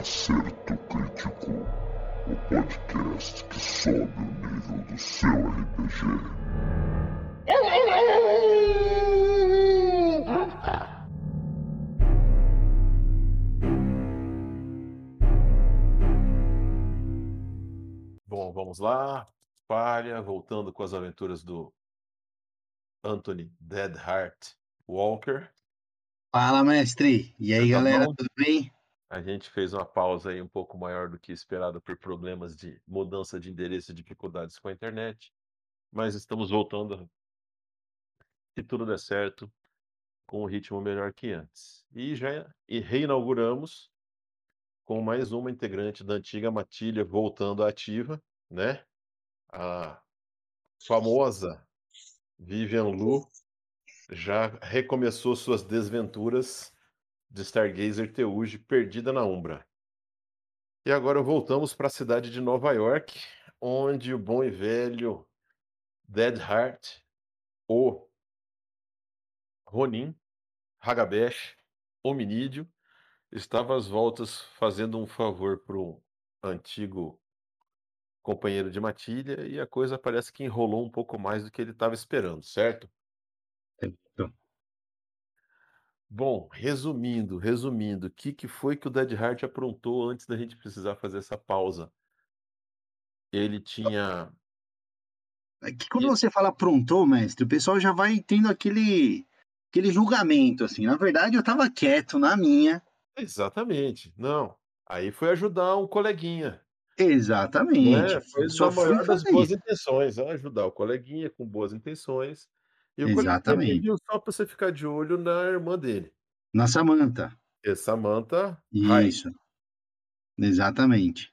Acerto Crítico, o podcast que sobe o nível do seu RPG. Bom, vamos lá. Palha, voltando com as aventuras do Anthony Deadheart Walker. Fala, mestre. E aí, Tá galera, bom? tudo bem? A gente fez uma pausa aí um pouco maior do que esperado por problemas de mudança de endereço e dificuldades com a internet, mas estamos voltando, se tudo der certo, com um ritmo melhor que antes. E já e reinauguramos com mais uma integrante da antiga matilha voltando à ativa, né? A famosa Vivian Lu já recomeçou suas desventuras de Stargazer Teuge perdida na Umbra. E agora voltamos para a cidade de Nova York, onde o bom e velho Deadheart, o Ronin, Hagabesh, hominídeo, estava às voltas fazendo um favor para o antigo companheiro de matilha e a coisa parece que enrolou um pouco mais do que ele estava esperando, certo? Certo. Bom, resumindo, resumindo, o que, que foi que o Deadheart aprontou antes da gente precisar fazer essa pausa? Ele tinha. É que quando E- você fala prontou, mestre, o pessoal já vai tendo aquele, aquele julgamento, assim. Na verdade, eu tava quieto na minha. Exatamente, não. Aí foi ajudar um coleguinha, Exatamente. né? Foi Só maior das boas isso. intenções, ajudar o coleguinha com boas intenções. E o Exatamente. pediu só para você ficar de olho na irmã dele, Na Samanta. que é Samantha. Isso. Exatamente.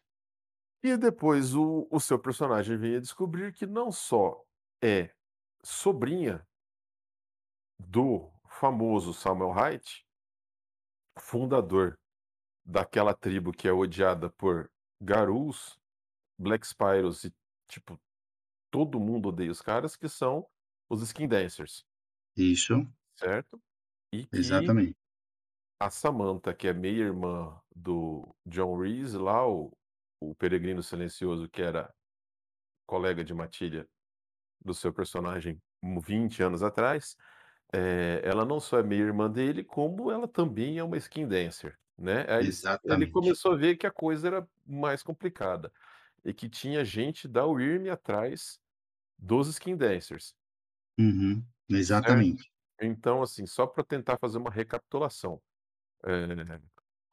E depois o, o seu personagem vem a descobrir que não só é sobrinha do famoso Samuel Haidt, fundador daquela tribo que é odiada por Garus, Black Spyros e, tipo, todo mundo odeia os caras, que são os Skin Dancers, Isso. certo? E que Exatamente. a Samantha, que é meia-irmã do John Reese, lá, o, o peregrino silencioso, que era colega de matilha do seu personagem um 20 anos atrás, eh, ela não só é meia-irmã dele, como ela também é uma skin dancer, né? Aí ele, ele Exatamente. começou a ver que a coisa era mais complicada e que tinha gente da UIRM atrás dos skin dancers, Uhum. Exatamente. Então, assim, só para tentar fazer uma recapitulação, eh,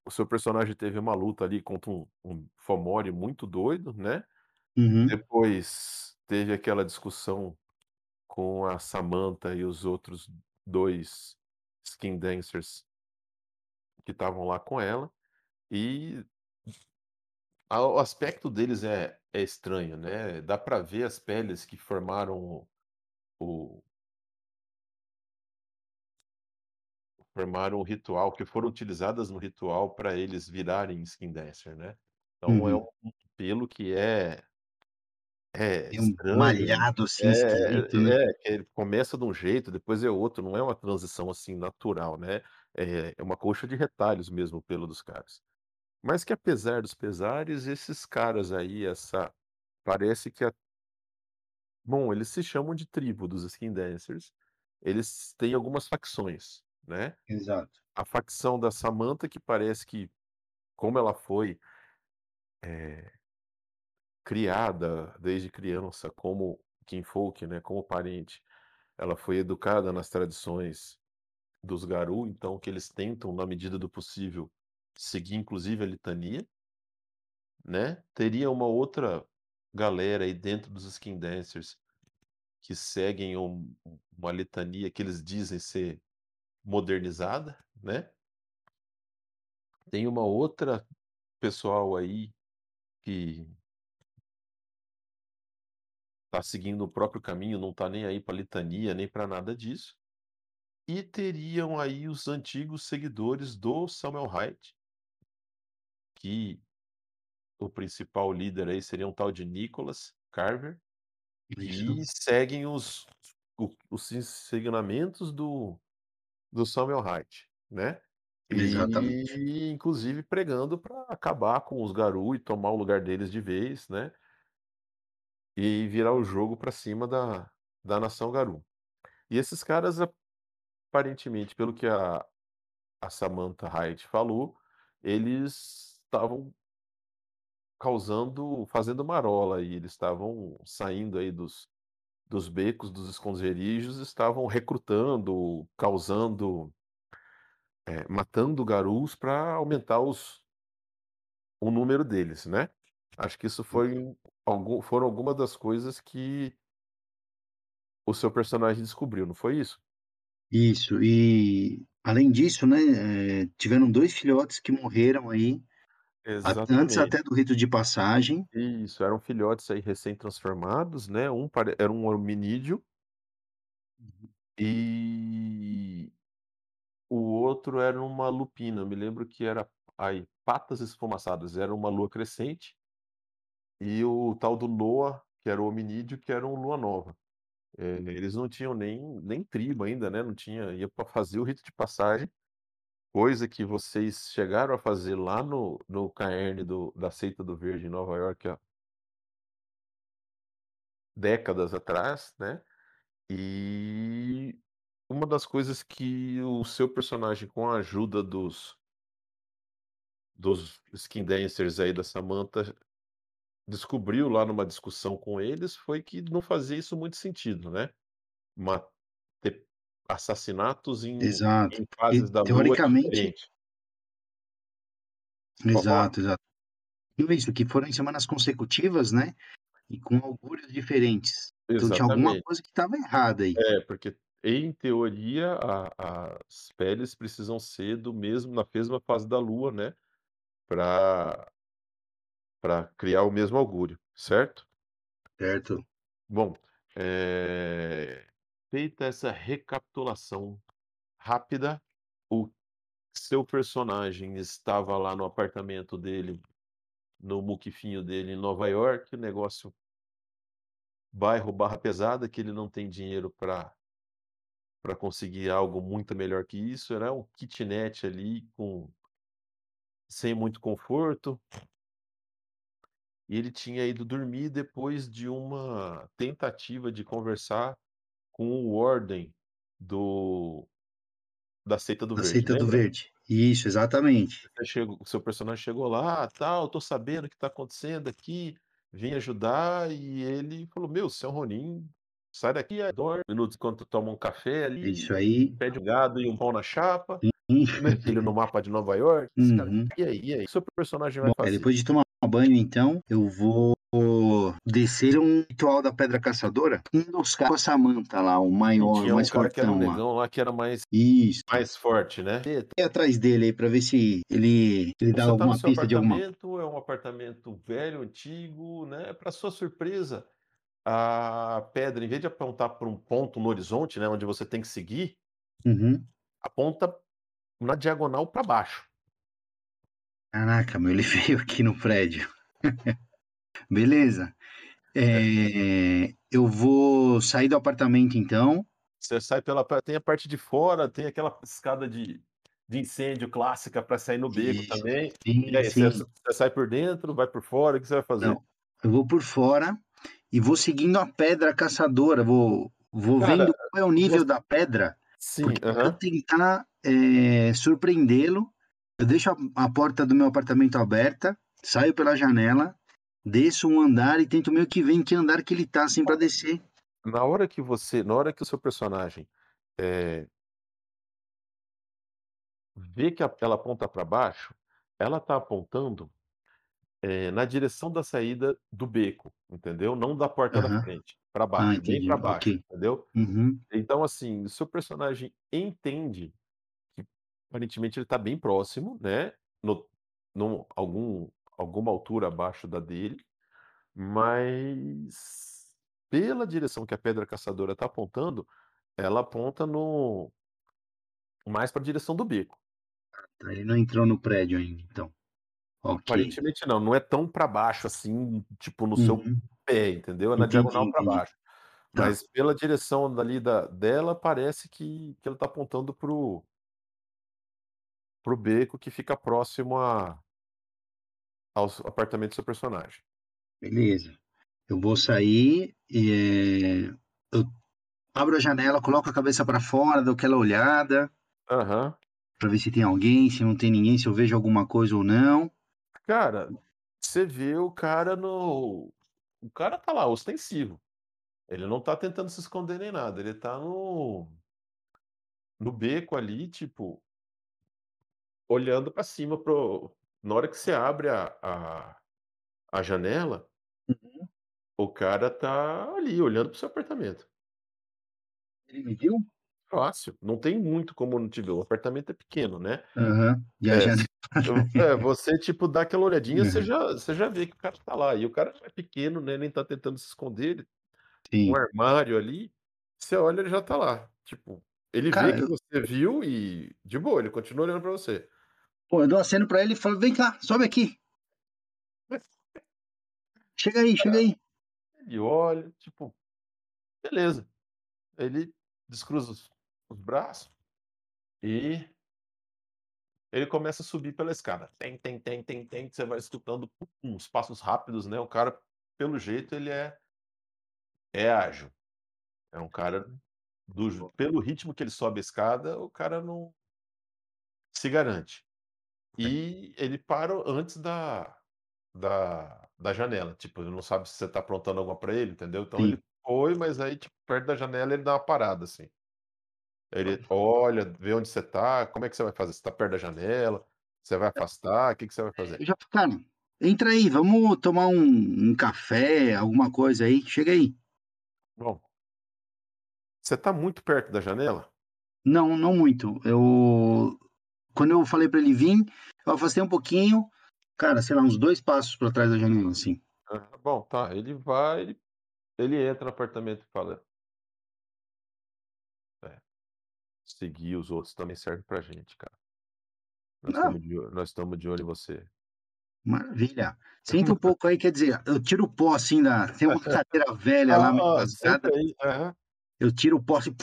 o seu personagem teve uma luta ali contra um, um Fomori muito doido, né? Uhum. Depois teve aquela discussão com a Samantha e os outros dois skin dancers que estavam lá com ela. E a- o aspecto deles é, é estranho, né? Dá pra ver as peles que formaram o, formaram o ritual, que foram utilizadas no ritual para eles virarem skin dancer, né? Então é Uhum. um pelo que é é Tem um estranho, malhado assim, é, esquisito, né? é, ele começa de um jeito, depois é outro, não é uma transição assim natural, né? É, é uma coxa de retalhos mesmo o pelo dos caras. Mas que apesar dos pesares, esses caras aí, essa parece que a bom, eles se chamam de tribo dos Skin Dancers, eles têm algumas facções, né? Exato. A facção da Samantha, que parece que, como ela foi eh, criada desde criança como kinfolk, né, como parente, ela foi educada nas tradições dos Garou, então que eles tentam, na medida do possível, seguir inclusive a litania, né? Teria uma outra galera aí dentro dos Skin Dancers que seguem um- uma litania que eles dizem ser modernizada, né? Tem uma outra pessoal aí que tá seguindo o próprio caminho, não tá nem aí para litania, nem para nada disso. E teriam aí os antigos seguidores do Samuel Haidt, que o principal líder aí seria um tal de Nicholas Carver, Isso. que seguem os, os ensinamentos do, do Samuel Haidt, né? Exatamente. E inclusive pregando pra acabar com os Garou e tomar o lugar deles de vez, né. E virar o jogo pra cima da da nação Garou. E esses caras aparentemente, pelo que a a Samantha Hight falou, eles estavam causando fazendo marola aí, eles estavam saindo aí dos dos becos, dos esconderijos, estavam recrutando, causando eh, matando Garous pra aumentar os o número deles, né. Acho que isso foi algum foram alguma das coisas que o seu personagem descobriu, não foi isso? Isso, e além disso, né, eh, tiveram 2 filhotes que morreram aí, antes Exatamente. até do rito de passagem. Isso, eram filhotes aí recém-transformados, né, um pare era um hominídeo Uhum. e o outro era uma lupina, eu me lembro que era aí, patas esfumaçadas, era uma lua crescente e o tal do Noah, que era o hominídeo, que era um lua nova. Eh, eles não tinham nem nem tribo ainda, né, não tinha ia pra fazer o rito de passagem, coisa que vocês chegaram a fazer lá no no caerne do da seita do verde em Nova Iorque há décadas atrás, né, e uma das coisas que o seu personagem, com a ajuda dos dos skin dancers aí da Samantha, descobriu lá numa discussão com eles, foi que não fazia isso muito sentido, né, assassinatos em Exato. em E fases da lua teoricamente. Exato, exato. Não é isso, que foram em semanas consecutivas, né, e com augúrios diferentes. Então tinha alguma Exatamente. coisa que estava errada aí. É, porque em teoria a as peles precisam ser do mesmo na mesma fase da lua, né, pra pra criar o mesmo augúrio, certo? Certo. Bom, eh, feita essa recapitulação rápida, o seu personagem estava lá no apartamento dele, no muquifinho dele em Nova Iorque, o negócio bairro barra pesada, que ele não tem dinheiro pra pra conseguir algo muito melhor que isso, era um kitnet ali com sem muito conforto. E ele tinha ido dormir depois de uma tentativa de conversar com o Warden do da seita do Da verde, seita do lembra? verde. Isso, exatamente. O seu personagem chegou lá, tal, "tô sabendo o que tá acontecendo aqui, vim ajudar", e ele falou: "Meu, é um ronin, sai daqui, aí dorme minutos enquanto toma um café É ali, isso aí. pede um gado e um pão na chapa", ele no mapa de Nova Iorque, esse cara Uhum. "E aí, e aí, o seu personagem vai Bom, aí fazer?". depois de tomar banho então, eu vou descer um ritual da pedra caçadora, um dos caras com a Samantha lá, o E maior, o tinha um mais cara que era um fortão lá. negão lá, que era mais Isso. mais forte, né. Ir atrás dele aí pra ver se ele ele dá Você tá no alguma seu pista de alguma é um apartamento velho, antigo, né, pra sua surpresa, a pedra, em vez de apontar pra um ponto no horizonte, né, onde você tem que seguir Uhum. aponta na diagonal pra baixo. Caraca, meu, ele veio aqui no prédio. Beleza. É. Eh, eu vou sair do apartamento então. Você sai pela tem a parte de fora, tem aquela escada de de incêndio clássica pra sair no beco Isso. também. E Sim, aí, você sim. você sai por dentro, vai por fora, o que você vai fazer? Não, eu vou por fora e vou seguindo a pedra caçadora, vou vou Cara, vendo qual é o nível da pedra, sim, porque quero aham. tentar, eh, surpreendê-lo. Eu deixo a a porta do meu apartamento aberta, saio pela janela, desço um andar e tento meio que ver em que andar que ele tá, assim, pra descer. Na hora que você na hora que o seu personagem, eh vê que ela aponta pra baixo, ela tá apontando, eh, na direção da saída do beco, entendeu? Não da porta da Aham. frente, pra Ah, baixo, bem entendi, pra baixo, ok. entendeu? Uhum. Então, assim, o seu personagem entende que aparentemente ele tá bem próximo, né, no num algum alguma altura abaixo da dele, mas pela direção que a pedra caçadora tá apontando, ela aponta no mais pra direção do beco. Tá, ele não entrou no prédio ainda então. Ok. Aparentemente não, não é tão pra baixo, assim, tipo no seu Uhum. pé, entendeu? É na Entendi, diagonal pra entendi. baixo. Tá. Mas pela direção dali da dela, parece que que ela tá apontando para o pro beco que fica próximo a aos apartamento do seu personagem. Beleza. Eu vou sair e eh, eu abro a janela, coloco a cabeça pra fora, dou aquela olhada Aham. pra ver se tem alguém, se não tem ninguém, se eu vejo alguma coisa ou não. Cara, você vê o cara no o cara tá lá ostensivo. Ele não tá tentando se esconder nem nada, ele tá no no beco ali, tipo olhando pra cima para o na hora que você abre a a a janela Uhum. o cara tá ali olhando para o seu apartamento. Ele me viu? Fácil, não tem muito como não te ver, o apartamento é pequeno, né. Aham. E a É, janela é, você, tipo, dá aquela olhadinha, você Uhum. já você já vê que o cara tá lá, e o cara é pequeno, né, nem tá tentando se esconder, ele um armário ali, você olha, ele já tá lá, tipo, ele vê Cara, que eu você viu e de boa, ele continua olhando pra você. Eu dou aceno pra ele e falo: "Vem cá, sobe aqui". "Chega aí, chega aí". ele olha, tipo, beleza. Ele descruza os os braços e ele começa a subir pela escada. Tem, tem, tem, tem, tem, você vai escutando uns passos rápidos, né, o cara, pelo jeito, ele é é ágil. É um cara do pelo ritmo que ele sobe a escada, o cara não se garante. E ele para antes da da da janela, tipo, ele não sabe se você tá aprontando algo pra ele, entendeu. Então Sim. ele foi, mas aí, tipo, perto da janela ele dá uma parada, assim. Ele olha, vê onde você tá, como é que você vai fazer? Você tá perto da janela? Você vai afastar? Que que você vai É, fazer? já cara, entra aí, vamos tomar um um café, alguma coisa aí, chega aí. Bom você tá muito perto da janela? Não, não muito. Eu quando eu falei pra ele vim, eu afastei um pouquinho, cara, sei lá, uns 2 passos pra trás da janela, assim. Bom, tá, ele vai, ele ele entra no apartamento e fala É. Seguir os outros também serve pra gente, cara. Nós estamos de olho nós estamos de olho em você. Maravilha. Senta um pouco aí, quer dizer, eu tiro o pó, assim, da tem uma cadeira velha lá meio Ah, rasgada. Aham. eu tiro o pó, assim.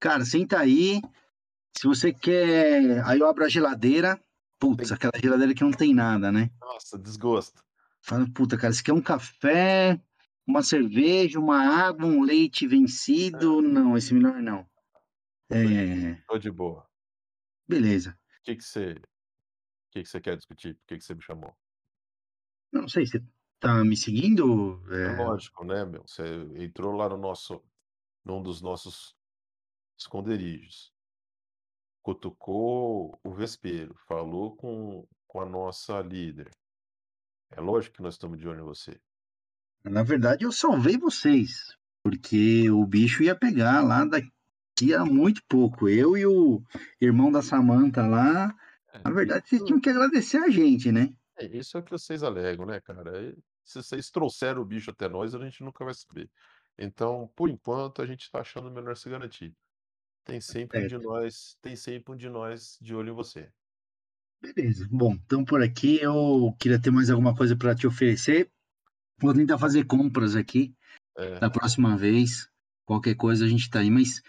"Cara, senta aí, se você quer" aí eu abro a geladeira, putz, aquela geladeira que não tem nada, né. Nossa, desgosto. Falo: "Puta, cara, você quer um café, uma cerveja, uma água, um leite É. vencido? Não, esse melhor não". É. Tô de boa. Beleza. Que que você que que você quer discutir? Por que que você me chamou? Não sei, você tá me seguindo? É lógico, né, meu, você entrou lá no nosso num dos nossos esconderijos. Cutucou o vespeiro, falou com com a nossa líder. É lógico que nós estamos de olho em você. Na verdade, eu salvei vocês, porque o bicho ia pegar lá daqui a muito pouco. Eu e o irmão da Samantha lá, É, na verdade, vocês isso tinham que agradecer a gente, né. É, isso é o que vocês alegam, né, cara. Se vocês trouxeram o bicho até nós, a gente nunca vai saber. Então, por enquanto, a gente tá achando melhor se garantir. Tem sempre um de nós tem sempre um de nós de olho em você. Beleza. Bom, então por aqui eu queria ter mais alguma coisa pra te oferecer. Vou tentar fazer compras aqui, É. da próxima vez. Qualquer coisa a gente tá aí, mas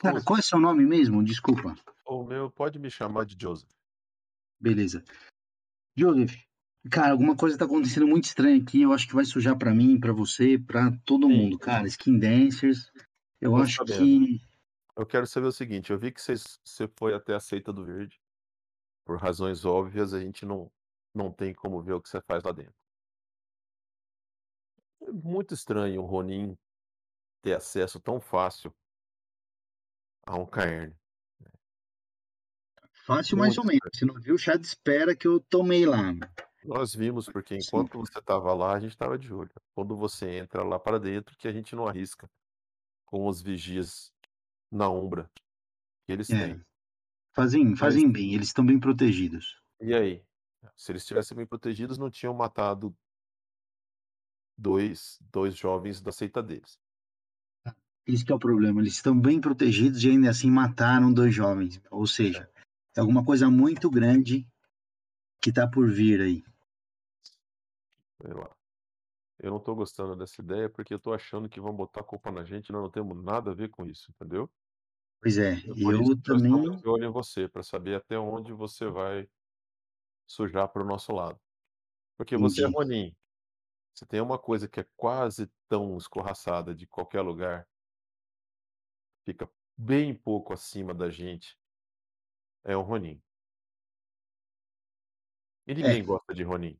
cara, qual é seu nome mesmo? Desculpa. O meu pode me chamar de Joseph. Beleza. Joseph, cara, alguma coisa tá acontecendo muito estranha aqui, eu acho que vai sujar pra mim, pra você, pra todo Sim. mundo. Cara, Skin Dancers, eu Tô acho sabendo. que Eu quero saber o seguinte, eu vi que vocês você foi até a seita do verde. Por razões óbvias, a gente não não tem como ver o que você faz lá dentro. É muito estranho o Ronin ter acesso tão fácil a um caerne. Fácil mais Muito ou menos, estranho. você não viu o chá de espera que eu tomei lá. Nós vimos, porque Sim. enquanto você estava lá, a gente estava de olho. Quando você entra lá pra dentro, que a gente não arrisca com os vigias na Umbra que eles É. têm. Fazem fazem bem, eles estão bem protegidos. E aí? Se eles estivessem bem protegidos, não tinham matado 2 2 jovens da seita deles. Esse que é o problema, eles estão bem protegidos e ainda assim mataram 2 jovens, ou seja, é alguma coisa muito grande que tá por vir aí. Sei lá. Eu não tô gostando dessa ideia, porque eu tô achando que vão botar a culpa na gente e nós não temos nada a ver com isso, entendeu? Pois é, É por isso eu que estamos também de olho em você, pra saber até onde você vai sujar para o nosso lado. Porque você é entendi. ronin, se tem uma coisa que é quase tão escorraçada de qualquer lugar fica bem pouco acima da gente é um ronin. E É, ninguém gosta de ronin,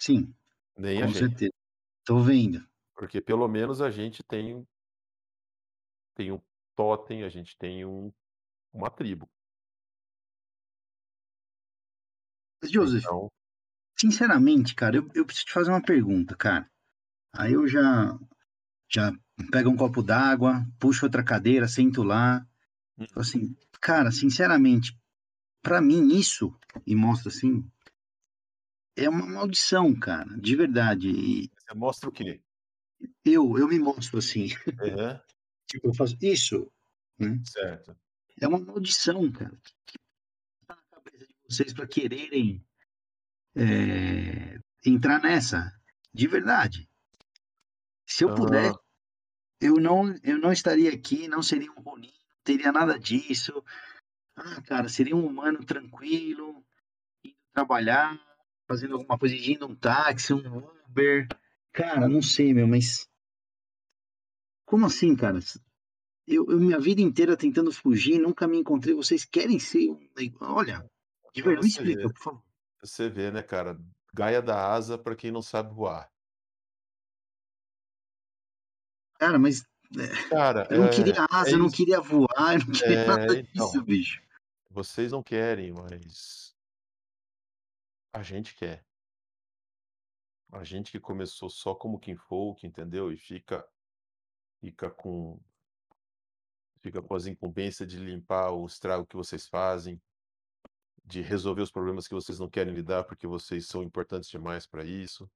sim, nem a com gente, certeza. Tô vendo. porque pelo menos a gente tem tem um totem, a gente tem um uma tribo. Joseph, Então sinceramente, cara, eu eu preciso te fazer uma pergunta, cara. Aí eu já já pego um copo d'água, puxo outra cadeira, sento lá, uhum. assim: "Cara, sinceramente, pra mim isso", e mostro assim, "é uma maldição, cara, de verdade". E Você mostra o quê? eu eu me mostro assim, Aham, tipo, eu faço isso, né, certo. é uma maldição, cara. Que tá na cabeça de vocês pra quererem, eh, entrar nessa? De verdade. Se eu pudesse, Hã, eu não eu não estaria aqui, não seria um ronin, não teria nada disso. Ah, cara, seria um humano tranquilo, indo trabalhar, fazendo alguma coisa, dirigindo um táxi, um Uber. Cara, não sei, meu, mas como assim, cara? Eu, eu minha vida inteira tentando fugir, nunca me encontrei. Vocês querem ser um. Olha, de verdade, me explica, ver, por favor. você vê, né, cara, Gaia dá asa pra quem não sabe voar. Cara, mas Cara, eu não é queria asa, é eu não queria voar, eu não queria nada É, disso, então, bicho. vocês não querem, mas a gente quer. A gente que começou só como Kinfolk, entendeu, e fica fica com fica com as incumbências de limpar o estrago que vocês fazem, de resolver os problemas que vocês não querem lidar, porque vocês são importantes demais para isso,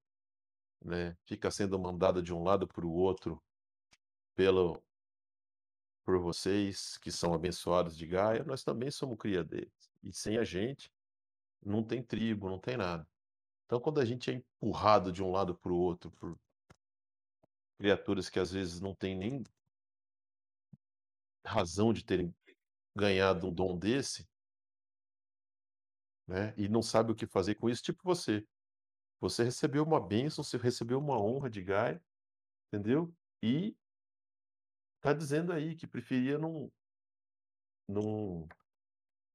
né, fica sendo mandado de um lado para o outro pelo por vocês que são abençoados de Gaia, nós também somos cria deles, e sem a gente, não tem tribo, não tem nada. Então quando a gente é empurrado de um lado para o outro por criaturas que às vezes não têm nem razão de terem ganhado um dom desse, né, e não sabe o que fazer com isso, tipo você. Você recebeu uma bênção, você recebeu uma honra de Gaia, entendeu? E tá dizendo aí que preferia não não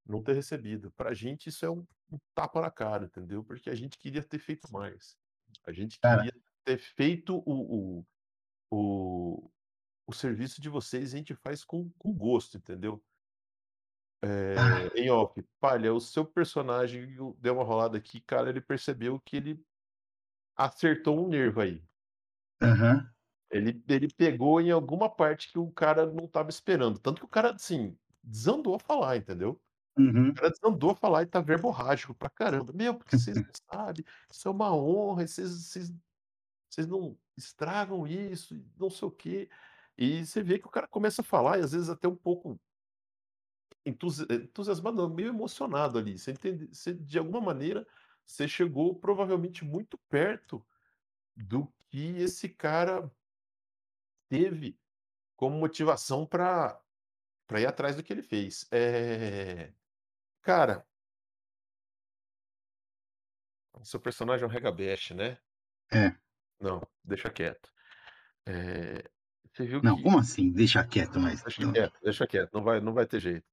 não ter recebido. Pra gente isso é um um tapa na cara, entendeu? Porque a gente queria ter feito mais. A gente Cara, queria ter feito o o o o serviço de vocês, a gente faz com com gosto, entendeu? ah, Eh, em off: "Palha, o seu personagem deu uma rolada aqui, cara, ele percebeu que ele acertou um nervo aí. aham, Ele ele pegou em alguma parte que o cara não estava esperando, tanto que o cara, assim, desandou a falar, entendeu. O uhum. cara desandou a falar e tá verborrágico pra caramba: "Meu, porque vocês não sabem, isso é uma honra vocês vocês vocês não estragam isso não sei o quê". E você vê que o cara começa a falar e às vezes até um pouco entusi entusiasmado não, meio emocionado ali, você entende você de alguma maneira, você chegou provavelmente muito perto do que esse cara teve como motivação pra ir atrás do que ele fez. Eh, cara o seu personagem é um Regabash, né? É. Não, deixa quieto. Eh, você viu Não, que como assim? Deixa quieto, mas deixa quieto, deixa quieto, não vai não vai ter jeito.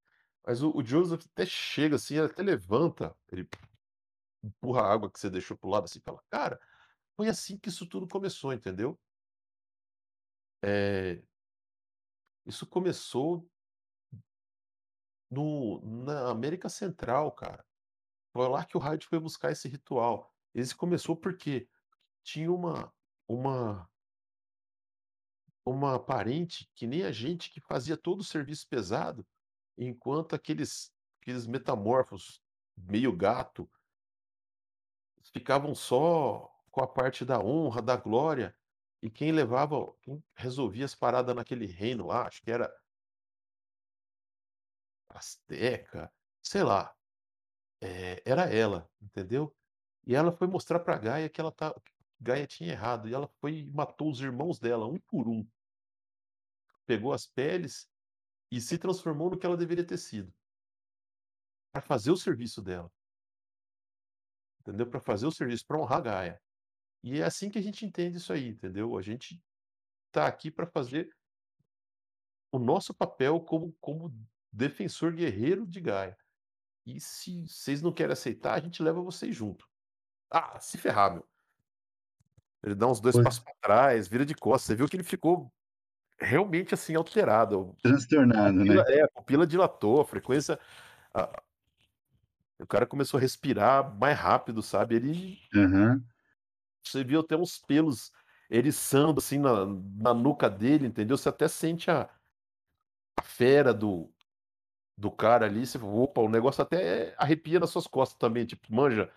Mas o o Joseph até chega, assim, até levanta, ele empurra a água que você deixou para o lado, assim, e fala: "Cara, foi assim que isso tudo começou, entendeu?" Eh, isso começou no na América Central, cara. Foi lá que o Hyde foi buscar esse ritual. Esse começou porque tinha uma uma uma parente que nem a gente, que fazia todo o serviço pesado, enquanto aqueles aqueles metamorfos meio gato ficavam só com a parte da honra, da glória, e quem levava quem resolvia as paradas naquele reino lá, acho que era asteca, sei lá, eh, era ela, entendeu? E ela foi mostrar pra Gaia que ela tá Gaia tinha errado, e ela foi e matou os irmãos dela, um por um. Pegou as peles e se transformou no que ela deveria ter sido. Pra fazer o serviço dela. Entendeu? Pra fazer o serviço, pra honrar Gaia. E é assim que a gente entende isso aí, entendeu? A gente tá aqui pra fazer o nosso papel como como defensor guerreiro de Gaia. E se vocês não querem aceitar, a gente leva vocês junto. Ah, se ferrar, meu. Ele dá uns 2 Pois. passos pra trás, vira de costas. Você viu que ele ficou realmente, assim, alterado. Transtornado, né? Pupila é, a pupila dilatou, a frequência a o cara começou a respirar mais rápido, sabe, ele Aham. você viu até uns pelos eriçando, assim, na na nuca dele, entendeu? Você até sente a a fera do do cara ali, você "Opa", o negócio até arrepia nas suas costas também, tipo, manja,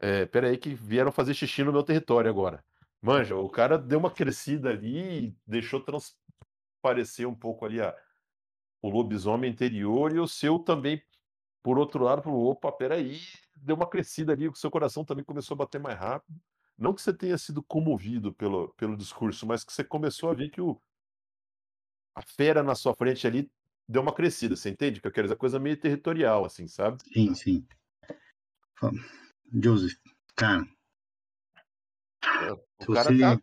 eh, espera aí que vieram fazer xixi no meu território agora. Manja, o cara deu uma crescida ali e deixou transparecer um pouco ali a o lobisomem interior e o seu também, por outro lado, falou: "Opa, espera aí", deu uma crescida ali, o seu coração também começou a bater mais rápido. Não que você tenha sido comovido pelo pelo discurso, mas que você começou a ver que o a fera na sua frente ali deu uma crescida, você entende que eu quero dizer? Coisa meio territorial, assim, sabe? Sim, sim. Joseph, cara É, o cara você tá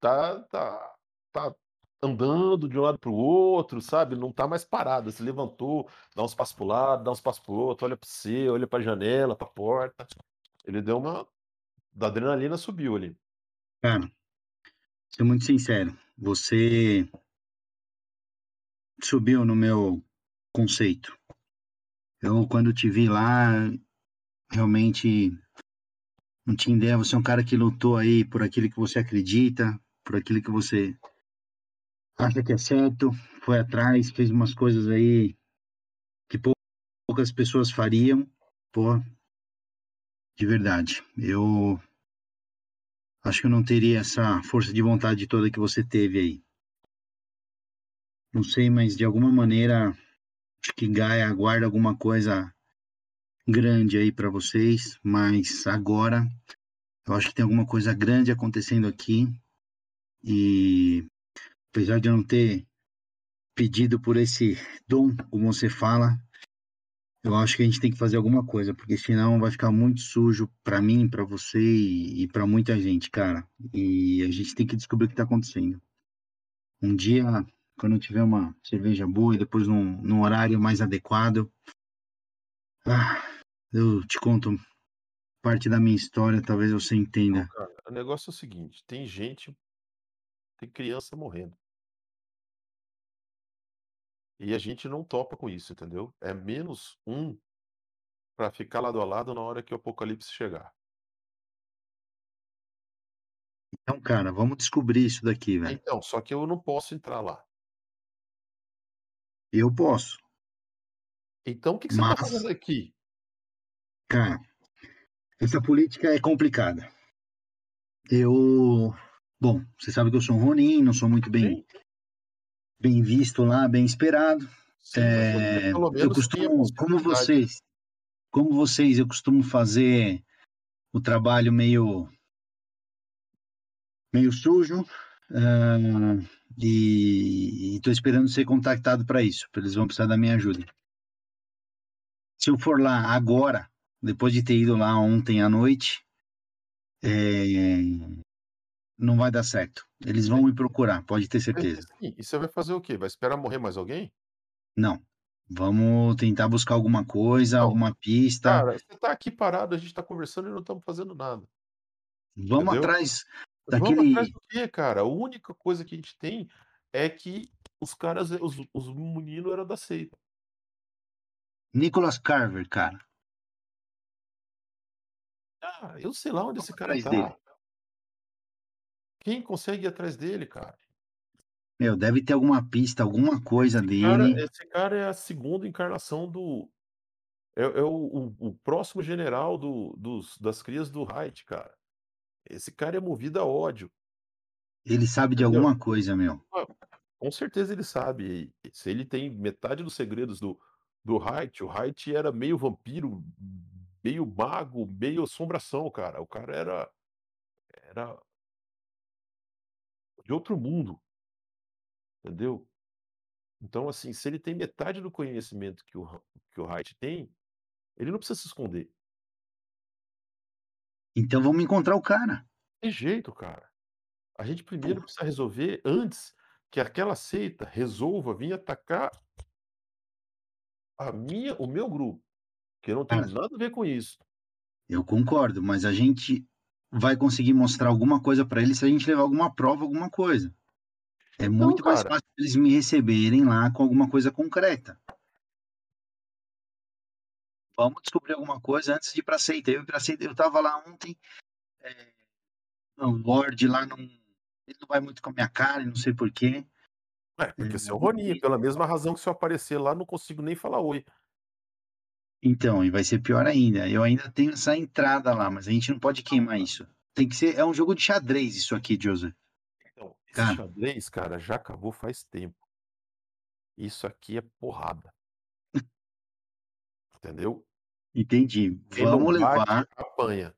tá tá tá andando de um lado para o outro, sabe, não tá mais parado, se levantou, dá uns passos para lado, dá uns passos para outro, olha para você, olha pra janela, pra porta. Ele deu uma da adrenalina subiu ali. Cara, ser muito sincero, você subiu no meu conceito. Eu, quando te vi lá, realmente não tinha ideia, você é um cara que lutou aí por aquilo que você acredita, por aquilo que você acha que é certo, foi atrás, fez umas coisas aí que poucas pessoas fariam. Pô, de verdade, eu acho que eu não teria essa força de vontade toda que você teve aí. Não sei, mas de alguma maneira, acho que Gaia guarda alguma coisa grande aí pra vocês, mas agora eu acho que tem alguma coisa grande acontecendo aqui. E apesar de eu não ter pedido por esse dom, como você fala, eu acho que a gente tem que fazer alguma coisa, porque senão vai ficar muito sujo pra mim, pra você e e pra muita gente, cara. E a gente tem que descobrir o que tá acontecendo. Um dia, quando eu tiver uma cerveja boa e depois num num horário mais adequado ah, eu te conto parte da minha história, talvez você Não, entenda. cara, o negócio é o seguinte, tem gente tem criança morrendo. E a gente não topa com isso, entendeu? É menos um pra ficar lado a lado na hora que o apocalipse chegar. Então, cara, vamos descobrir isso daqui, velho. Então, só que eu não posso entrar lá. Eu posso. Então o que que você tá Mas fazendo aqui? Cara, essa política é complicada. Eu bom, você sabe que eu sou um ronin, não sou muito bem Sim. bem visto lá, bem esperado. Sim, pelo eu costumo como vocês como vocês, eu costumo fazer o trabalho meio meio sujo, hã, e e tô esperando ser contactado pra isso, eles vão precisar da minha ajuda. Se eu for lá agora, depois de ter ido lá ontem à noite, eh, não vai dar certo. Eles vão me procurar, pode ter Sim, certeza. E você vai fazer o quê? Vai esperar morrer mais alguém? Não, vamos tentar buscar alguma coisa, Não, alguma pista. cara, você tá aqui parado, a gente tá conversando e não estamos fazendo nada. Vamos Entendeu? atrás Vamos atrás daquele do quê, cara? A única coisa que a gente tem é que os caras os os menino era da seita. Nicholas Carver, cara. Ah, eu sei lá onde Vamos esse cara tá. dele. Quem consegue ir atrás dele, cara? Meu, deve ter alguma pista, alguma coisa Esse cara dele. esse cara é a segunda encarnação do é é o o o próximo general do dos das crias do Reich, cara. Esse cara é movido a ódio. Ele sabe de Entendeu? alguma coisa, meu. Ah, com certeza ele sabe. Se ele tem metade dos segredos do do Reich, o Reich era meio vampiro, meio mago, meio assombração, cara. O cara era era de outro mundo. Entendeu? Então, assim, se ele tem metade do conhecimento que o que o Wright tem, ele não precisa se esconder. Então vamos encontrar o cara. Tem jeito, cara. A gente primeiro precisa resolver antes que aquela seita resolva vir atacar a minha o meu grupo, que não tenho Cara nada a ver com isso. Eu concordo, mas a gente vai conseguir mostrar alguma coisa pra eles se a gente levar alguma prova, alguma coisa. É Então, muito mais cara fácil eles me receberem lá com alguma coisa concreta. Vamos descobrir alguma coisa antes de ir pra seita. Eu, seita, eu tava lá ontem, é, o Lorde lá não, ele não vai muito com a minha cara, não sei porquê. É, porque você é o Roninho, pela mesma razão que se eu aparecer lá, não consigo nem falar oi. Então, e vai ser pior ainda. Eu ainda tenho essa entrada lá, mas a gente não pode queimar isso. Tem que ser. É um jogo de xadrez isso aqui, Joseph. Então, esse Cara. xadrez, cara, já acabou faz tempo. Isso aqui é porrada. Entendeu? Entendi. Vamos bate, levar, apanha.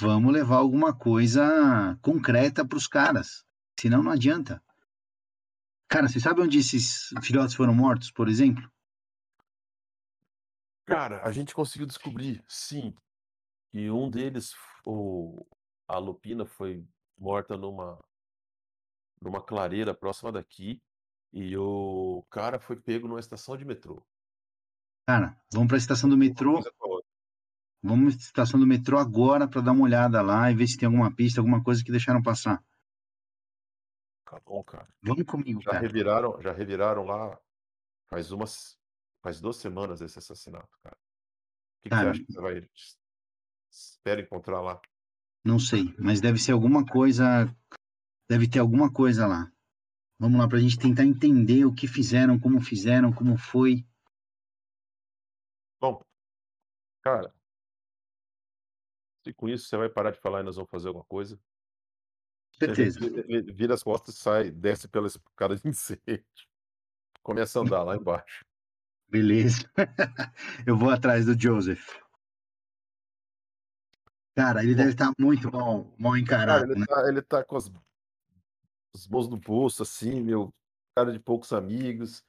vamos levar alguma coisa concreta pros caras. Senão não adianta. Cara, você sabe onde esses filhotes foram mortos, por exemplo? Cara, a gente conseguiu descobrir, sim, que um deles, o a Lupina foi morta numa numa clareira próxima daqui, e o cara foi pego numa estação de metrô. Cara, vamos pra estação do metrô. coisa com a. Vamos estação do metrô agora pra dar uma olhada lá e ver se tem alguma pista, alguma coisa que deixaram passar. Tá bom, cara. Vamos comigo, Já cara. reviraram já reviraram lá faz umas faz 2 semanas esse assassinato, cara. O que que você acha que você vai espera encontrar lá? Não sei, mas deve ser alguma coisa. Deve ter alguma coisa lá. Vamos lá, pra gente tentar entender o que fizeram, como fizeram, como foi. Bom, cara se com isso você vai parar de falar e nós vamos fazer alguma coisa. Certeza. vi vi vira as costas e sai, desce pela escada de incêndio. Começa a andar lá embaixo. Beleza. Eu vou atrás do Joseph. Cara, ele deve estar muito mal, mal Cara, encarado, ele né? tá ele tá com as as mãos no bolso, assim, meu, cara de poucos amigos.